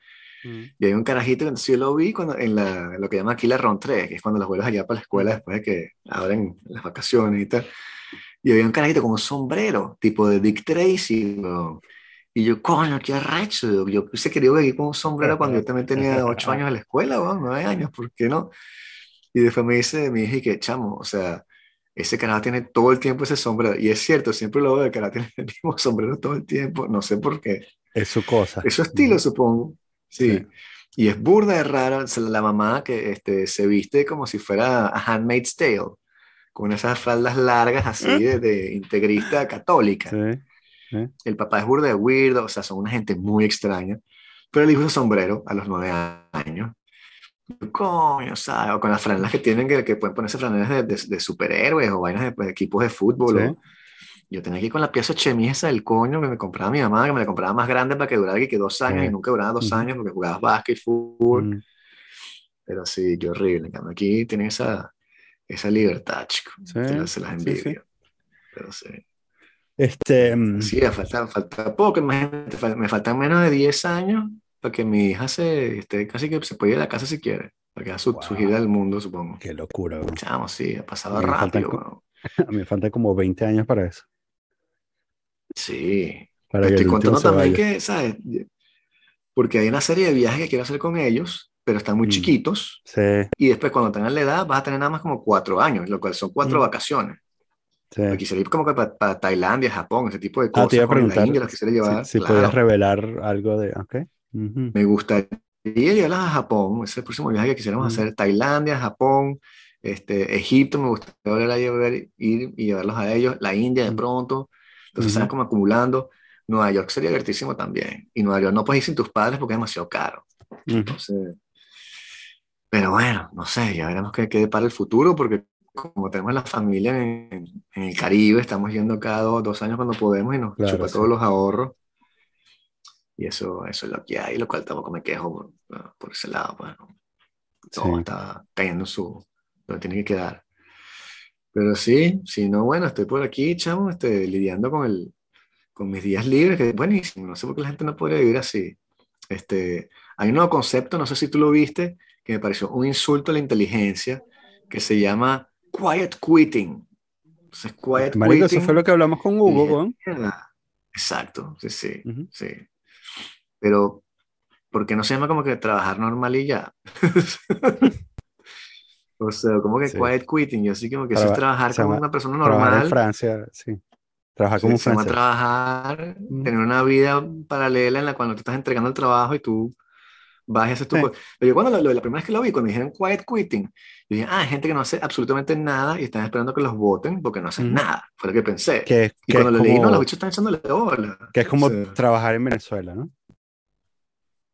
Mm. Y hay un carajito entonces yo lo vi cuando, en la, lo que llama aquí la rentrée, que es cuando los vuelves allá para la escuela después de que abren las vacaciones y tal. Y había un carajito con un sombrero, tipo de Dick Tracy, weón. Y yo, coño, qué arrecho. Yo hubiese querido venir con un sombrero cuando yo también tenía ocho años en la escuela, weón, nueve años, ¿por qué no? Y después me dice mi hija que, chamo, o sea, ese carajo tiene todo el tiempo ese sombrero. Y es cierto, siempre lo veo, el carajo tiene el mismo sombrero todo el tiempo, no sé por qué. Es su cosa. Es su estilo, Ujú. supongo. Sí. Sí. Y es burda de rara la mamá que este, se viste como si fuera a Handmaid's Tale, con esas faldas largas así de, de integrista católica. Sí. El papá es burda de weirdo, o sea, son una gente muy extraña. Pero el hijo usa sombrero a los nueve años. Coño, ¿sabes? O con las franelas que tienen, que, que pueden ponerse franelas de, de- de superhéroes o vainas de, pues, de equipos de fútbol. Sí. o- yo tenía aquí con la pieza chemisa del coño que me compraba mi mamá, que me la compraba más grande para que durara que dos años Sí. y nunca duraba dos años porque jugabas básquet, fútbol. Mm. Pero sí, qué horrible. En cambio, aquí tienen esa, esa libertad, chico. Sí, que se las sí, sí. envidio. Pero sí. Este, mm, Sí, falta, falta poco. imagínate, me faltan menos de 10 años para que mi hija se esté casi que se puede ir a la casa si quiere. Para que haga su, su Wow. gira del mundo, supongo. qué locura. bro. Chamo, sí, ha pasado A faltan rápido. weón. A mí me faltan como 20 años para eso. Sí. Para estoy contando también vaya. que, ¿sabes? Porque hay una serie de viajes que quiero hacer con ellos, pero están muy Mm. chiquitos. Sí, Y después, cuando tengan la edad, vas a tener nada más como cuatro años, lo cual son cuatro Mm. vacaciones. sí. Quisiera ir como que para, para Tailandia, Japón, ese tipo de Ah, cosas. te iba a la preguntar India los quisiera si, llevar. si claro. podías revelar algo de... Ok. Ujú. Me gustaría llevarlas a Japón, ese es el próximo viaje que quisiéramos Mm. hacer. Tailandia, Japón, este, Egipto, me gustaría volver a llevar, ir y llevarlos a ellos. La India de Mm. pronto. Entonces Ujú. van como acumulando. Nueva York sería divertísimo también. Y Nueva York no puedes ir sin tus padres porque es demasiado caro. Ujú. Entonces, pero bueno, no sé, ya veremos qué, qué para el futuro, porque como tenemos la familia en, en el Caribe, estamos yendo cada dos, dos años cuando podemos y nos Claro, chupa sí. todos los ahorros. Y eso, eso es lo que hay, lo cual tampoco me quejo por, por ese lado. Pues, ¿no? Todo Sí. está cayendo en su, donde tiene que quedar. Pero sí, si no, bueno, estoy por aquí, chamo, este, lidiando con, el, con mis días libres, que es buenísimo. No sé por qué la gente no podría vivir así. Este, hay un nuevo concepto, no sé si tú lo viste, que me pareció un insulto a la inteligencia, que se llama quiet quitting. Entonces, quiet Marico, eso quitting. fue lo que hablamos con Hugo. "Mierda". Exacto, sí, sí, Ujú. sí. Pero, ¿por qué no se llama como que trabajar normal y ya? o sea, como que Sí. quiet quitting, yo sí como que eso es Traba- trabajar como llama una persona Trabajar en normal. Francia, sí. Trabajar Sí, como un se llama francés. trabajar, tener una vida paralela en la cual no te estás entregando el trabajo y tú vas y haces tu Sí. cosa. Pero yo cuando lo- lo- la primera vez que lo vi, cuando dijeron quiet quitting, yo dije, ah, hay gente que no hace absolutamente nada y están esperando que los voten porque no hacen nada. Fue lo que pensé. Que, y que cuando es lo leí, no, como, los bichos están echándole bola. que es como O sea, trabajar en Venezuela, ¿no?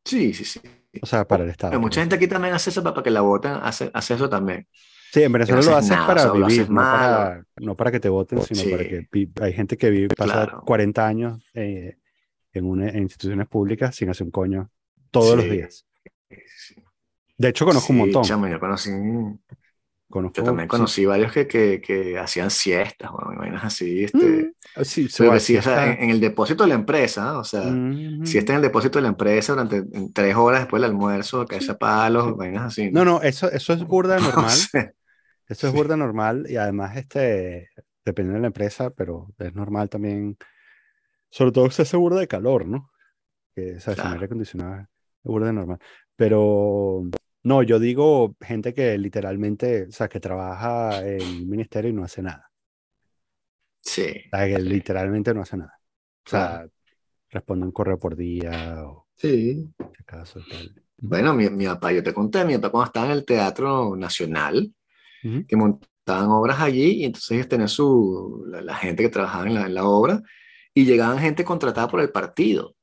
sí, sí, sí. O sea, para el Estado. Pero mucha quiero gente aquí también hace eso para, que la voten, hace, hace eso también. Sí, en Venezuela no lo haces nada, para o sea, lo vivir, haces no para, no para que te voten, sino Sí. para que hay gente que vive, pasa Claro. 40 años eh, en, una, en instituciones públicas sin hacer un coño todos los días. De hecho, conozco un montón. chamo, yo conocí conozco. Yo también sí. conocí varios que, que, que hacían siestas, o imaginas así, este, Mm, sí, se pero que sí, o sea, en, en el depósito de la empresa, ¿no? o sea, Mm, si está en el depósito de la empresa durante en tres horas después del almuerzo, que Sí. a palos, vainas así. No, no, eso, eso es burda No normal. sé. Eso es Sí. burda normal y además, este, dependiendo de la empresa, pero es normal también, sobre todo si se burda de calor, ¿no? Que, ¿sabes? Sin Claro. aire acondicionado es burda de normal. Pero, no, yo digo gente que literalmente, o sea, que trabaja en el ministerio y no hace nada. Sí. O sea, que literalmente no hace nada. O sea, responde un correo por día o Sí. y tal. Bueno, mi, mi papá, yo te conté, mi papá cuando estaba en el Teatro Nacional, que montaban obras allí, y entonces ellos tenían su, la, la gente que trabajaba en la, en la obra, y llegaban gente contratada por el partido.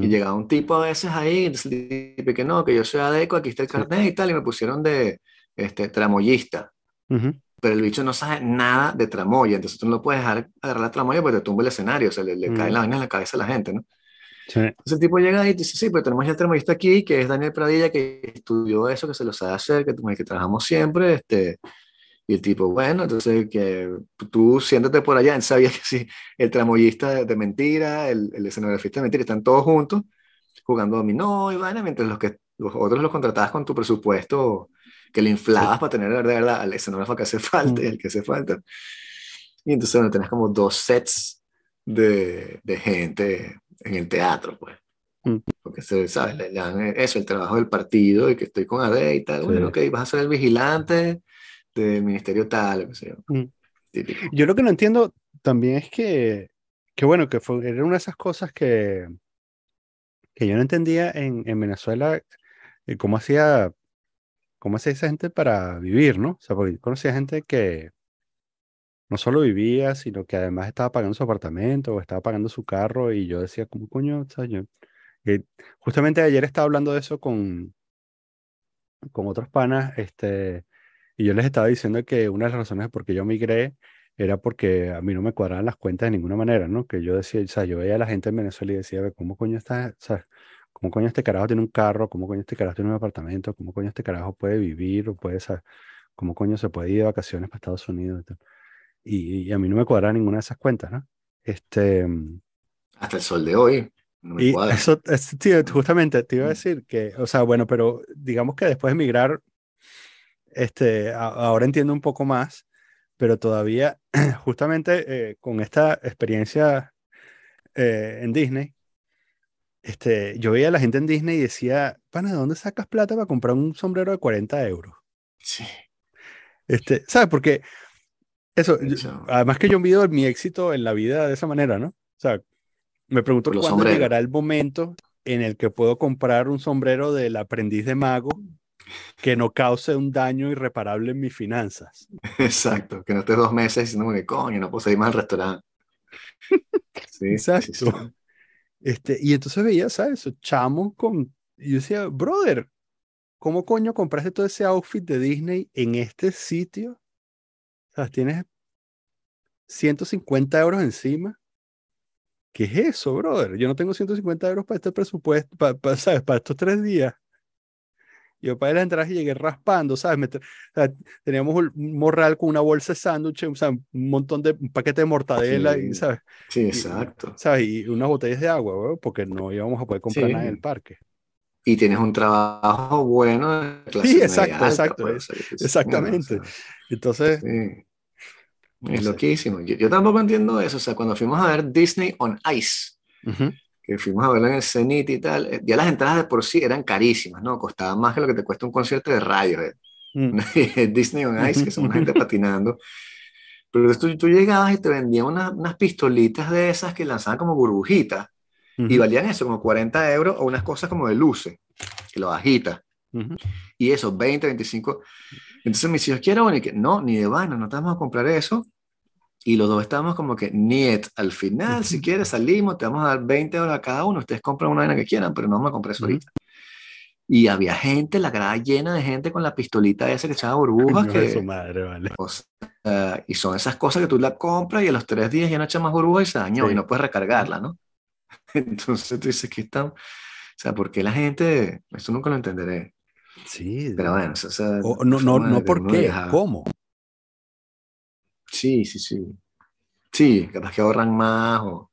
Y Mm, llegaba un tipo a veces ahí, tipo que no, que yo soy adeco, aquí está el carnet y tal, y me pusieron de este, tramoyista. ujú. Pero el bicho no sabe nada de tramoya, entonces tú no lo puedes dejar agarrar la tramoya porque te tumba el escenario, o sea, le, le Mm. la vaina en la cabeza a la gente, ¿no? Sí. Entonces el tipo llega ahí y dice, sí, pero tenemos ya el tramoyista aquí, que es Daniel Pradilla, que estudió eso, que se lo sabe hacer, que, que trabajamos siempre, este, y el tipo, bueno, entonces que tú siéntate por allá, él sabía que sí, el tramoyista de, mentira, el, el escenografista de mentira, están todos juntos jugando dominó y vaina, mientras los, que, los otros los contratabas con tu presupuesto que le inflabas para tener de verdad al escenógrafo que hace falta y Mm. el que hace falta. Y entonces bueno, tenés como dos sets de, de gente en el teatro, pues. Mm. Porque se sabe, le, dan eso, el trabajo del partido y que estoy con AD y tal. Sí. Bueno, ok, vas a ser el vigilante del ministerio tal, o qué sé yo. Mm. Lo que no entiendo también es que, que bueno, que fue, era una de esas cosas que, que yo no entendía en, en Venezuela, eh, cómo hacía, cómo hacía esa gente para vivir, ¿no? O sea, porque yo conocía gente que no solo vivía, sino que además estaba pagando su apartamento o estaba pagando su carro y yo decía, ¿cómo coño? O sea, yo- que justamente ayer estaba hablando de eso con, con otros panas, este, y yo les estaba diciendo que una de las razones por qué yo migré era porque a mí no me cuadraban las cuentas de ninguna manera, ¿no? Que yo decía, o sea, yo veía a la gente en Venezuela y decía, "Ve, ¿cómo coño está, o sea, cómo coño este carajo tiene un carro, cómo coño este carajo tiene un apartamento, cómo coño este carajo puede vivir o puede, o sea, cómo coño se puede ir de vacaciones para Estados Unidos y tal? Y, a mí no me cuadraba ninguna de esas cuentas, ¿no? Este, Hasta el sol de hoy. No y eso, es- sí, justamente te iba a Mm. decir que, o sea, bueno, pero digamos que después de emigrar, este, a- ahora entiendo un poco más, pero todavía, justamente eh, con esta experiencia eh, en Disney, este, yo veía a la gente en Disney y decía, pana, ¿de dónde sacas plata para comprar un sombrero de 40 euros? Sí. Este, ¿sabes? Porque eso, yo- además que yo mido mi éxito en la vida de esa manera, ¿no? O sea, me pregunto cuándo sombreros. llegará el momento en el que puedo comprar un sombrero del aprendiz de mago que no cause un daño irreparable en mis finanzas. Exacto, que no estés dos meses diciendo que coño, no puedo salir más al restaurante. Sí, sí, sí, sí. Exacto. Este, y entonces veía, ¿sabes? Chamos con... Y yo decía, brother, ¿cómo coño compraste todo ese outfit de Disney en este sitio? O sea, tienes 150 euros encima. ¿Qué es eso, brother? Yo no tengo 150 euros para este presupuesto, para, ¿sabes? Para estos tres días. Yo pagué las entradas y llegué raspando, ¿sabes? Me o sea, teníamos un morral con una bolsa de sándwich, o sea, un montón de, un paquete de mortadela, y, Sí. ¿sabes? Sí, Y- exacto. ¿sabes? Y unas botellas de agua, weón, porque no íbamos a poder comprar nada en el Sí. parque. Y tienes un trabajo bueno de clase Sí, exacto, alta, exacto, pues, es- sí, exactamente. Entonces, sí, es loquísimo. Yo, yo tampoco entiendo eso. O sea, cuando fuimos a ver Disney on Ice, Ujú, que fuimos a verlo en el Zenith y tal, eh, ya las entradas de por sí eran carísimas, ¿no? Costaban más que lo que te cuesta un concierto de radio. eh. mm, Disney on Ice, que son una gente patinando. Pero tú, tú llegabas y te vendían unas, unas pistolitas de esas que lanzaban como burbujitas y valían eso, como 40 euros o unas cosas como de luces, que lo agitas. Y eso, 20, 25. Entonces mis hijos, ¿quiero uno? Y que no, ni de vaina, no te vamos a comprar eso. Y los dos estábamos como que, niet, al final, si quieres, salimos, te vamos a dar 20 euros a cada uno, ustedes compran una vaina que quieran, pero no a comprar eso ahorita. Y había gente, la grada llena de gente con la pistolita esa que echaba burbujas, Coño de su que, madre, vale. o sea, y son esas cosas que tú la compras y a los tres días ya no echa más burbujas y se dañó Sí. y no puedes recargarla, ¿no? Entonces tú dices que están, o sea, ¿por qué la gente, esto nunca lo entenderé, Sí. Pero bueno, eso, eso- O- no, no, no de por qué. ¿cómo? Sí, sí, sí. Sí, capaz que ahorran más o...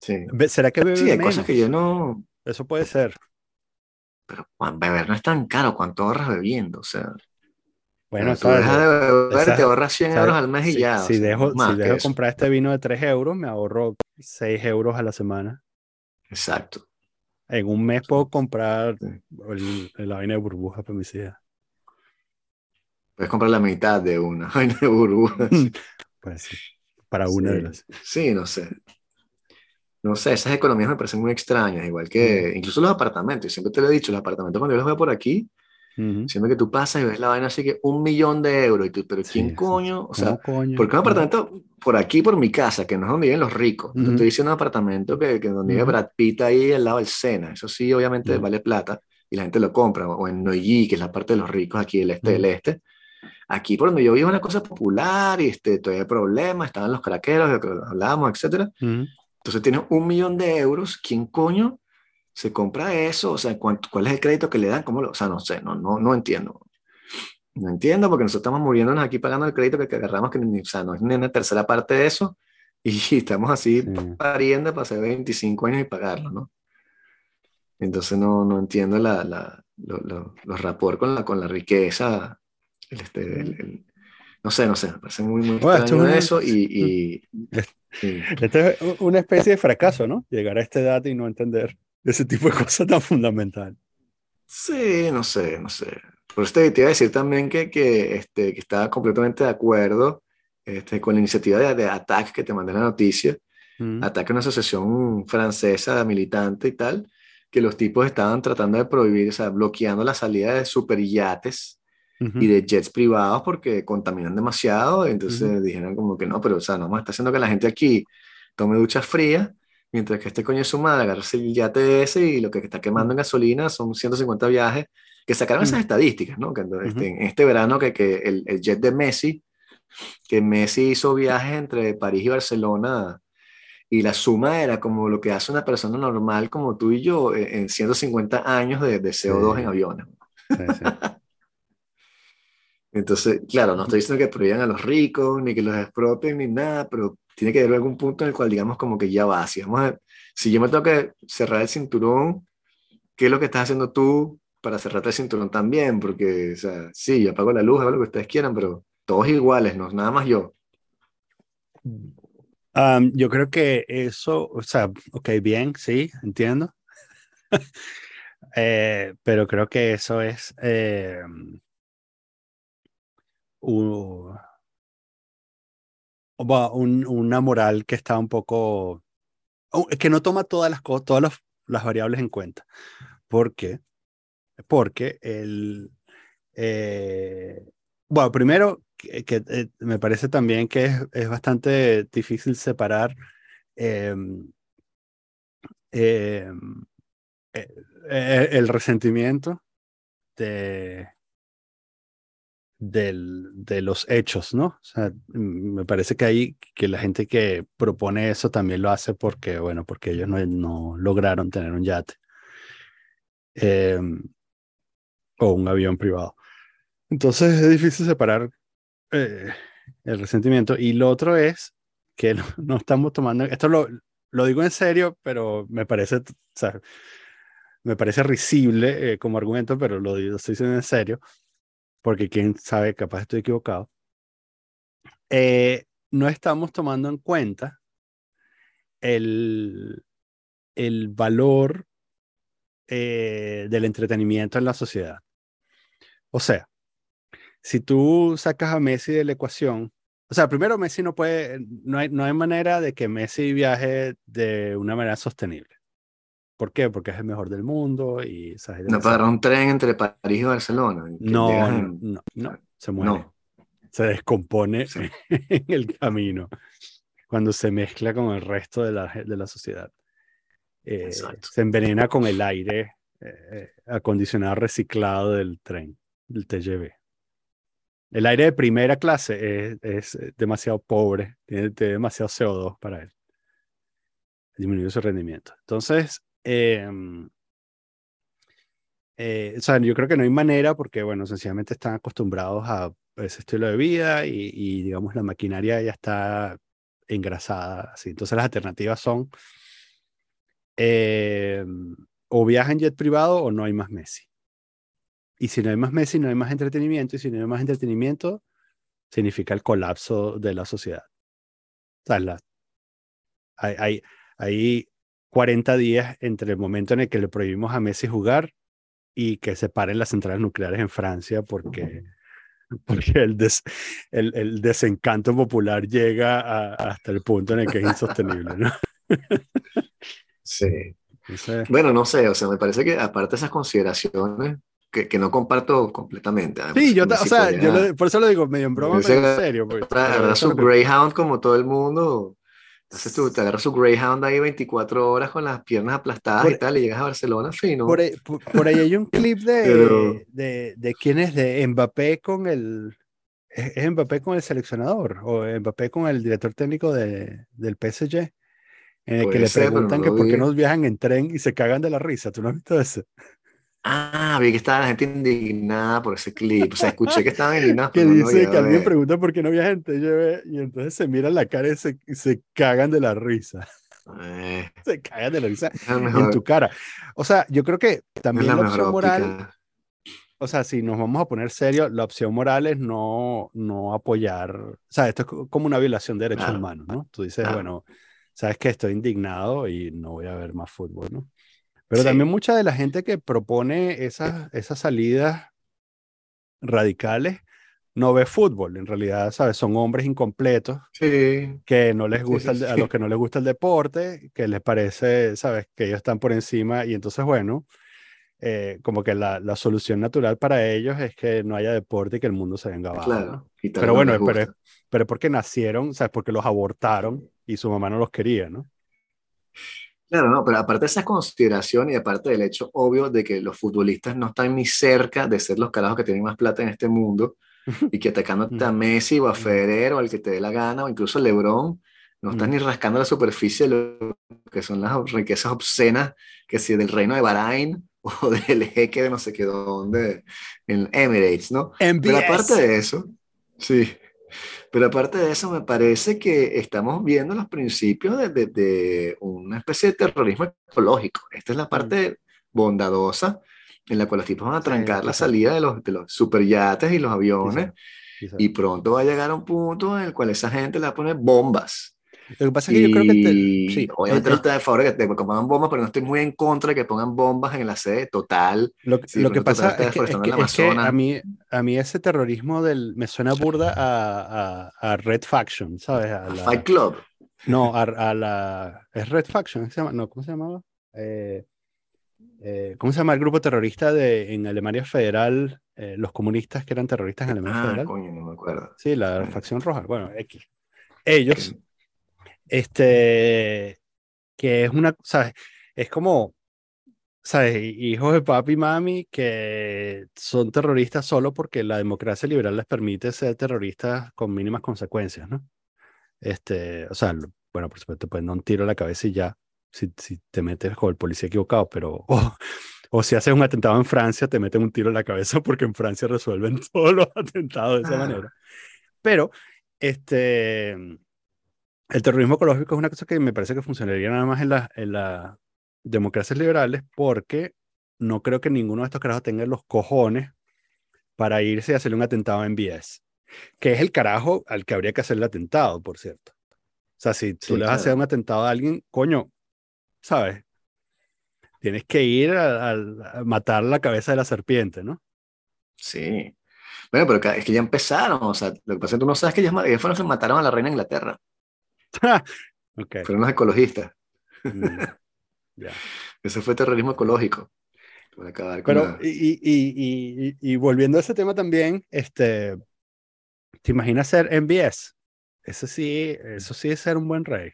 Sí. ¿Será que beben Sí, hay menos? cosas que yo no... Eso puede ser. Pero Juan, beber no es tan caro. ¿Cuánto ahorras bebiendo? O sea, Bueno, tú dejas ¿sabes? de beber, te ahorras 100 ¿sabes? euros al mes y Si, ya. o si sea, dejo, si dejo comprar este vino de 3 euros, me ahorro 6 euros a la semana. Exacto. En un mes puedo comprar el, el- la vaina de burbuja para mis hijas. Puedes comprar la mitad de una vaina de burbujas. Pues sí, para una de Sí. las. Sí, no sé. No sé, esas economías me parecen muy extrañas, igual que incluso los apartamentos. Siempre te lo he dicho, los apartamentos cuando yo los veo por aquí, Ujú. siempre que tú pasas y ves la vaina así que un millón de euros, y tú, pero ¿quién sí. coño? O sea, ¿Cómo coño? porque un apartamento por aquí, por mi casa, que no es donde viven los ricos, Ujú. estoy diciendo un apartamento que, que donde vive Ujú. Brad Pitt ahí al lado del Sena, eso sí, obviamente vale plata y la gente lo compra, o en Neuilly, que es la parte de los ricos aquí del este del este. Aquí por donde yo vivo es una cosa popular y este, todavía hay problemas, estaban los craqueros, de que hablábamos, etcétera. Ujú. Entonces tienes un millón de euros, ¿quién coño se compra eso? O sea, ¿cuánto- ¿cuál es el crédito que le dan? ¿Cómo lo- o sea, no sé, no, no, no entiendo. No entiendo porque nosotros estamos muriéndonos aquí pagando el crédito que, que agarramos, que ni, o sea, no es ni una tercera parte de eso, y estamos así Sí. pariendo para hacer 25 años y pagarlo, ¿no? Entonces no, no entiendo la, la, lo- lo- los rapport con la, con la riqueza, el, este, el- el- no sé, no sé, me parece muy, muy Bueno, extraño es eso y... y- es una especie de fracaso, ¿no? Llegar a esta edad y no entender ese tipo de cosas tan fundamentales. Sí, no sé, no sé. Por eso te, iba a decir también que, que, este, que estaba completamente de acuerdo este, con la iniciativa de, de ATTAC que te mandé la noticia. Ujú. ATTAC es una asociación francesa militante y tal, que los tipos estaban tratando de prohibir, o sea, bloqueando la salida de superyates Ujú. y de jets privados porque contaminan demasiado. Entonces Ujú. dijeron como que no, pero o sea, no a estar haciendo que la gente aquí tome duchas frías, mientras que este coño de su madre agarrarse el yate ese y lo que está quemando en gasolina son 150 viajes, que sacaron esas estadísticas, ¿no? Que este, en este verano que, que el, el jet de Messi, que Messi hizo viajes entre París y Barcelona. Y la suma era como lo que hace una persona normal como tú y yo eh, en 150 años de, de CO2 Sí. en aviones. Sí, sí. Entonces, claro, no estoy diciendo que prohíban a los ricos, ni que los expropien, ni nada, pero tiene que haber algún punto en el cual digamos como que ya va. Si, vamos si yo me tengo que cerrar el cinturón, ¿qué es lo que estás haciendo tú para cerrarte el cinturón también? Porque, o sea, sí, yo apago la luz, hago lo que ustedes quieran, pero todos iguales, no nada más yo. Am, yo creo que eso, o sea, ok, bien, sí, entiendo. Eh, pero creo que eso es eh, un- una moral que está un poco, o- que no toma todas las todas las, variables en cuenta. ¿Por qué? Porque el, eh, bueno, primero, que, que, eh, me parece también que es, es bastante difícil separar em, em, eh, eh, el resentimiento de, del- de los hechos, ¿no? O sea, mm, me parece que ahí que la gente que propone eso también lo hace porque, bueno, porque ellos no, no lograron tener un yate em, o un avión privado. Entonces es difícil separar eh, el resentimiento. Y lo otro es que no, estamos tomando, esto lo, lo digo en serio, pero me parece, o sea, me parece risible eh, como argumento, pero lo, digo- estoy diciendo en serio, porque quién sabe, capaz estoy equivocado. Eh, no estamos tomando en cuenta el, el valor eh, del entretenimiento en la sociedad. O sea, si tú sacas a Messi de la ecuación, o sea, primero Messi no puede, no hay, no hay manera de que Messi viaje de una manera sostenible. ¿Por qué? Porque es el mejor del mundo y ¿sabes? No para un tren entre París y Barcelona. No, llegas no, no, no, se muere, no. se descompone Sí. en el camino cuando se mezcla con el resto de la, de la sociedad. Eh, se envenena con el aire eh, acondicionado reciclado del tren, del TGV. El aire de primera clase es, es demasiado pobre, tiene, tiene demasiado CO2 para él. Disminuye su rendimiento. Entonces, em, eh, o sea, yo creo que no hay manera porque, bueno, sencillamente están acostumbrados a ese estilo de vida y, y digamos, la maquinaria ya está engrasada. Así. Entonces las alternativas son eh, o viaja en jet privado o no hay más Messi. Y si no hay más Messi, no hay más entretenimiento. Y si no hay más entretenimiento, significa el colapso de la sociedad. O sea, la, hay, hay, hay 40 días entre el momento en el que le prohibimos a Messi jugar y que se paren las centrales nucleares en Francia porque, porque el, el, el, desencanto popular llega hasta el punto en el que es insostenible. ¿no? sí. Bueno, no sé, o sea, me parece que aparte de esas consideraciones, que, que, no comparto completamente. sí, yo, o sea, yo por eso lo digo medio en broma, medio en serio. Porque, agarra su Greyhound como todo el mundo. Entonces tú te agarras su Greyhound ahí 24 horas con las piernas aplastadas y tal, y llegas a Barcelona fino. Por ahí, por, ahí hay un clip de, de, de, quién es, de Mbappé con el. ¿Es Mbappé con el seleccionador? ¿O Mbappé con el director técnico de, del PSG? En el que le preguntan que por qué no viajan en tren y se cagan de la risa. ¿Tú no has visto eso? Ah, vi que estaba la gente indignada por ese clip. O sea, escuché que estaban indignados. que dice que alguien pregunta por qué no viaja gente y entonces se miran la cara y se, se cagan de la risa. Eh. Se cagan de la risa en tu cara. O sea, yo creo que también la, opción moral. O sea, si nos vamos a poner serios, la opción moral es no, no apoyar. O sea, esto es como una violación de derechos humanos, ¿no? Tú dices, bueno, sabes que estoy indignado y no voy a ver más fútbol, ¿no? Pero también mucha de la gente que propone esas, esas salidas radicales no ve fútbol, en realidad, ¿sabes? Son hombres incompletos que no les gusta, a los que no les gusta el deporte, que les parece, ¿sabes? Que ellos están por encima y entonces, bueno, eh, como que la, la, solución natural para ellos es que no haya deporte y que el mundo se venga abajo. Claro, pero bueno, pero, pero porque nacieron, ¿sabes? Porque los abortaron y su mamá no los quería, ¿no? Claro, no, pero aparte de esa consideración y aparte del hecho obvio de que los futbolistas no están ni cerca de ser los carajos que tienen más plata en este mundo y que atacándote a Messi o a Federer o al que te dé la gana o incluso a LeBron, no están ni rascando la superficie de lo que son las riquezas obscenas que si del reino de Bahrein o del jeque de no sé qué dónde, en Emirates, ¿no? Pero aparte de eso, sí, pero aparte de eso, me parece que estamos viendo los principios de, de, una especie de terrorismo ecológico. Esta es la parte bondadosa en la cual los tipos van a trancar la salida de los, de los superyates y los aviones. Y pronto va a llegar a un punto en el cual esa gente le va a poner bombas lo que pasa es que yo creo que... sí, obviamente no estoy de favor de que pongan bombas, pero no estoy muy en contra de que pongan bombas en la sede total. Lo, lo que pasa es que, es que, a, mí, a mí ese terrorismo del, me suena burda a, a, a Red Faction, ¿sabes? A la, Fight Club. No, a, la... ¿Es Red Faction? ¿Se llama? No, ¿cómo se llamaba? Eh, eh, ¿Cómo se llama el grupo terrorista de, en Alemania Federal? Eh, los comunistas que eran terroristas en Alemania ah, Federal. Coño, no me acuerdo. Sí, la facción roja. Bueno, X. Ellos este, que es una, ¿sabes? Es como, ¿sabes? Hijos de papi y mami que son terroristas solo porque la democracia liberal les permite ser terroristas con mínimas consecuencias, ¿no? Este, o sea, bueno, por supuesto, pues no un tiro a la cabeza y ya, si, si te metes con el policía equivocado, pero, o si haces un atentado en Francia, te meten un tiro en la cabeza porque en Francia resuelven todos los atentados de esa manera. Pero, este, el terrorismo ecológico es una cosa que me parece que funcionaría nada más en las en democracias liberales porque no creo que ninguno de estos carajos tenga los cojones para irse a hacerle un atentado en BS, que es el carajo al que habría que hacer el atentado, por cierto. O sea, si tú le vas a hacer un atentado a alguien, coño, ¿sabes? Tienes que ir a, matar la cabeza de la serpiente, ¿no? Sí. Bueno, pero es que ya empezaron, o sea, lo que pasa es que tú no sabes que ellos, ellos fueron, se mataron a la reina de Inglaterra. okay. Fueron los ecologistas. Mm, Eso fue terrorismo ecológico. Pero, y, y, y, volviendo a ese tema también, este, ¿te imaginas ser MBS? Eso sí, eso sí es ser un buen rey.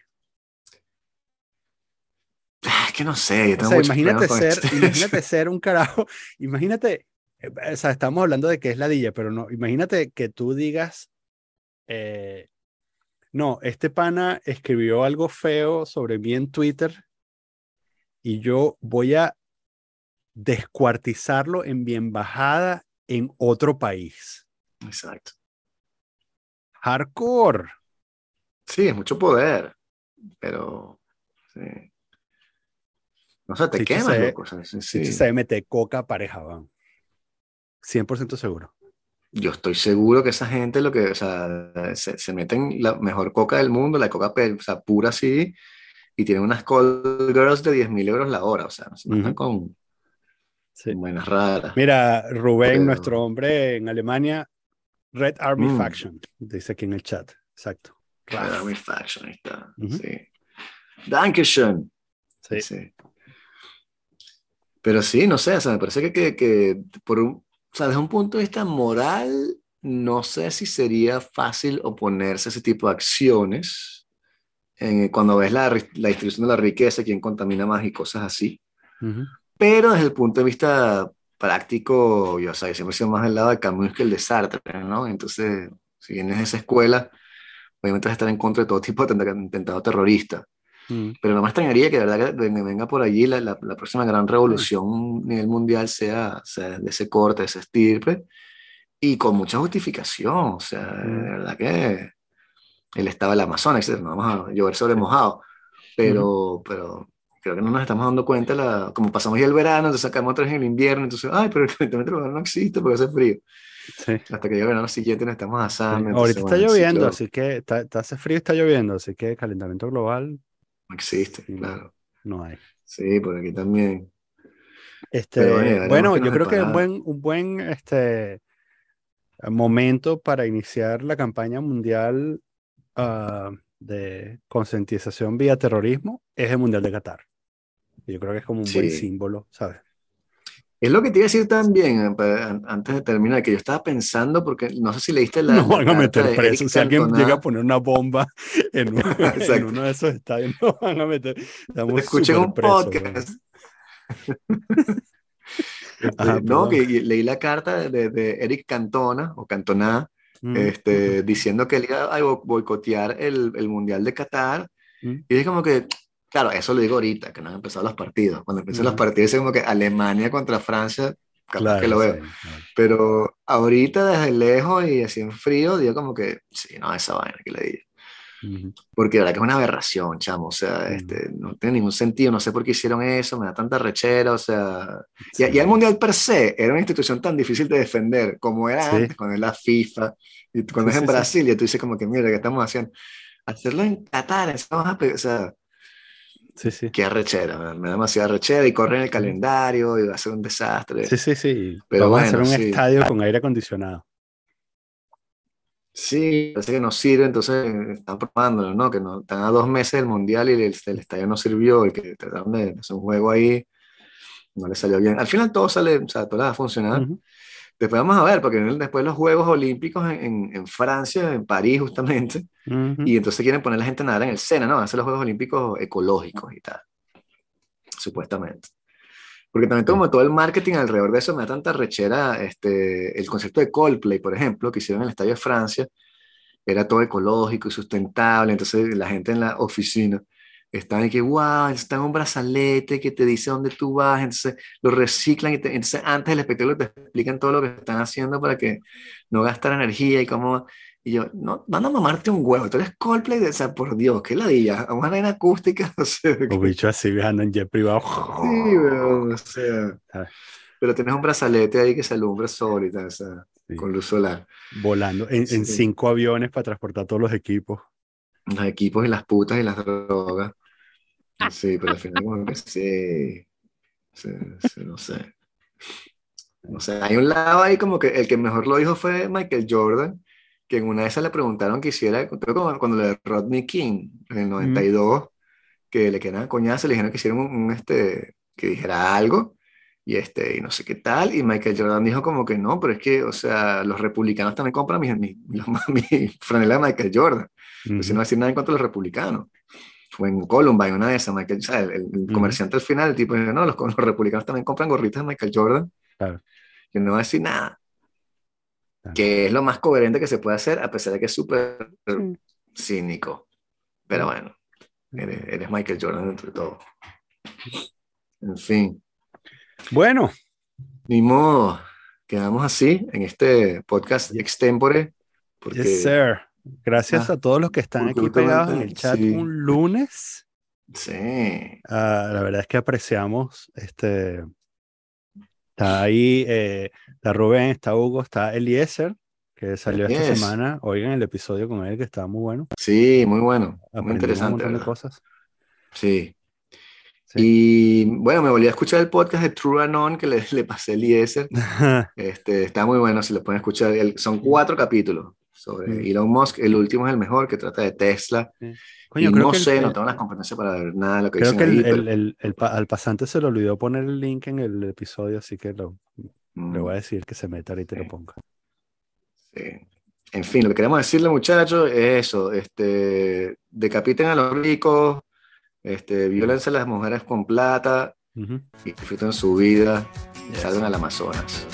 Ah, es que no sé. O sea, imagínate ser, imagínate ser un carajo. Imagínate, eh, o sea, estamos hablando de que es ladilla, pero no, imagínate que tú digas, eh, no, este pana escribió algo feo sobre mí en Twitter y yo voy a descuartizarlo en mi embajada en otro país. Exacto. Hardcore. Sí, es mucho poder, pero sí. no sé, te se- loco. o sea, sí. Se meter coca pareja, van. 100% seguro. Yo estoy seguro que esa gente lo que, o sea, se, se meten la mejor coca del mundo, la coca pe- o sea, pura así, y tienen unas call girls de 10 mil euros la hora, o sea, no Ujú. con Sí. buenas raras. Mira, Rubén, Pero- nuestro hombre en Alemania, Red Army Mm. Faction, dice aquí en el chat. Exacto. Red Army Faction, ahí está. Ujú. Sí. Dankeschön. Sí. Sí. Pero sí, no sé, o sea, me parece que, que, que por un, o sea, desde un punto de vista moral, no sé si sería fácil oponerse a ese tipo de acciones eh, cuando ves la, la distribución de la riqueza, quién contamina más y cosas así. Ujú. Pero desde el punto de vista práctico, yo, o sea, yo siempre he sido más del lado de Camus que el de Sartre, ¿no? Entonces, si vienes de esa escuela, obviamente vas a estar en contra de todo tipo de atenta- atentado terrorista. Mm. Pero no me extrañaría que de verdad que venga, por allí la, la, la próxima gran revolución a nivel mundial sea, sea de ese corte, de ese estirpe, y con mucha justificación. O sea, de Mm. verdad que el estado del Amazonas, etc. No vamos a llover sobre mojado, pero, pero creo que no nos estamos dando cuenta, la, como pasamos ya el verano, entonces sacamos otra vez en el invierno, entonces, ay, pero el calentamiento global no existe porque hace frío. Sí. Hasta que llegue el verano siguiente nos estamos Sí. asando. Ahorita entonces, está bueno, lloviendo, ciclo así que está, está- hace frío y está lloviendo, así que calentamiento global No existe, claro. no hay. Sí, por aquí también. Este, Pero bueno, yo creo que un depara. buen, un buen este, momento para iniciar la campaña mundial ah, de concientización vía terrorismo es el Mundial de Qatar. Yo creo que es como un buen Sí. símbolo, ¿sabes? Es lo que te iba a decir también, eh, antes de terminar, que yo estaba pensando, porque no sé si leíste la. Nos van a meter preso. Si alguien Cantona. llega a poner una bomba en, en uno de esos estadios, nos van a meter. Súper un presos, podcast. Este, Ajá, no, que leí la carta de, de Eric Cantona o Cantona. Mm, este, diciendo que él iba a bo- boicotear el, el Mundial de Qatar. mm, Y es como que, claro, eso lo digo ahorita, que no han empezado los partidos. Cuando empiezan los Ujú. partidos, es como que Alemania contra Francia, capaz Claro, que lo veo. sí, claro. Pero ahorita desde lejos y así en frío, digo como que, sí, no, esa vaina que le digo. Ujú. Porque la verdad que es una aberración, chamo. O sea, Mm. este, no tiene ningún sentido. No sé por qué hicieron eso. Me da tanta rechera. O sea, Sí. y, y el Mundial per se era una institución tan difícil de defender como era Sí. antes, cuando es la FIFA. Y cuando Sí, es en. Brasil, y tú dices como que, mira, ¿qué estamos haciendo? Hacerlo en Qatar, eso vamos a o sea, Sí, sí. qué arrechera. Me, me da demasiada arrechera y corre en el calendario y va a ser un desastre. Sí, sí, sí. Pero Vamos a hacer bueno, un sí. estadio con aire acondicionado. Sí, parece que no sirve, entonces eh, están probándolo, ¿no? Que no, están a dos meses del mundial y el, el estadio no sirvió y que trataron de hacer un juego ahí, no le salió bien. Al final todo sale, o sea, todo va a funcionar. Ujú. Después vamos a ver, porque después los Juegos Olímpicos en, en, en Francia, en París justamente, Ujú. y entonces quieren poner a la gente a nadar en el Sena, ¿no? Hacer los Juegos Olímpicos ecológicos y tal, supuestamente. Porque también como todo el marketing alrededor de eso me da tanta rechera, este, el concepto de Coldplay, por ejemplo, que hicieron en el Estadio de Francia, era todo ecológico y sustentable, entonces la gente en la oficina están y que, wow, está en un brazalete que te dice dónde tú vas, entonces lo reciclan y te- entonces antes del espectáculo te explican todo lo que están haciendo para que no gastar energía y cómo... Y yo, no, van a mamarte un huevo, tú eres Coldplay, o sea, por Dios, qué ladilla, a una vaina acústica, o sea, Los que- bichos así viajando en jet privado. Sí, weón, o sea. ¿Sabes? Pero tienes un brazalete ahí que se alumbra sol y tal, o sea, Sí. con luz solar. Volando en, en cinco aviones para transportar todos los equipos. Los equipos y las putas y las drogas. Sí, pero al final como que sí. Sí, sí, no sé. No sé, hay un lado ahí como que el que mejor lo dijo fue Michael Jordan, que en una de esas le preguntaron que hiciera, creo como cuando le Rodney King, en el 92, que le quedaban coñazos, le dijeron que hiciera un, un, este, que dijera algo, y este, y no sé qué tal, y Michael Jordan dijo como que no, pero es que, o sea, los republicanos también compran mi, mi, mi franela de Michael Jordan, Ujú. pues si no a decir nada en contra de los republicanos. Fue en Columbine, una de esas, Michael, o sea, el, el Ujú. comerciante al final, el tipo dijo, no, los, los republicanos también compran gorritas de Michael Jordan, Claro. que no va a decir nada. Claro. Que es lo más coherente que se puede hacer, a pesar de que es súper Sí. cínico. Pero bueno, eres, eres Michael Jordan entre todo. En fin. Bueno. Ni modo, quedamos así en este podcast extempore. Porque, yes, sir. Gracias ah, a todos los que están aquí pegados en el chat un lunes. Sí. Ah, la verdad es que apreciamos este. Está ahí, eh, está Rubén, está Hugo, está Eliezer, que salió esta semana. Oigan el episodio con él, que estaba muy bueno. Sí, muy bueno. muy interesante. Un montón de cosas. Sí. Y bueno, me volví a escuchar el podcast de True Anon que le, le pasé a Eliezer. este, está muy bueno, si lo pueden escuchar. son cuatro capítulos sobre Elon Musk. El último es el mejor, que trata de Tesla. y no sé, no tengo las competencias para ver nada de lo que Creo que el, al pasante se le olvidó poner el link en el episodio, así que lo, le voy a mm. decir que se meta y te lo ponga. Sí. En fin, lo que queremos decirle, muchachos, es eso: este, decapiten a los ricos, este, violense a las mujeres con plata y disfruten su vida y salgan al Amazonas.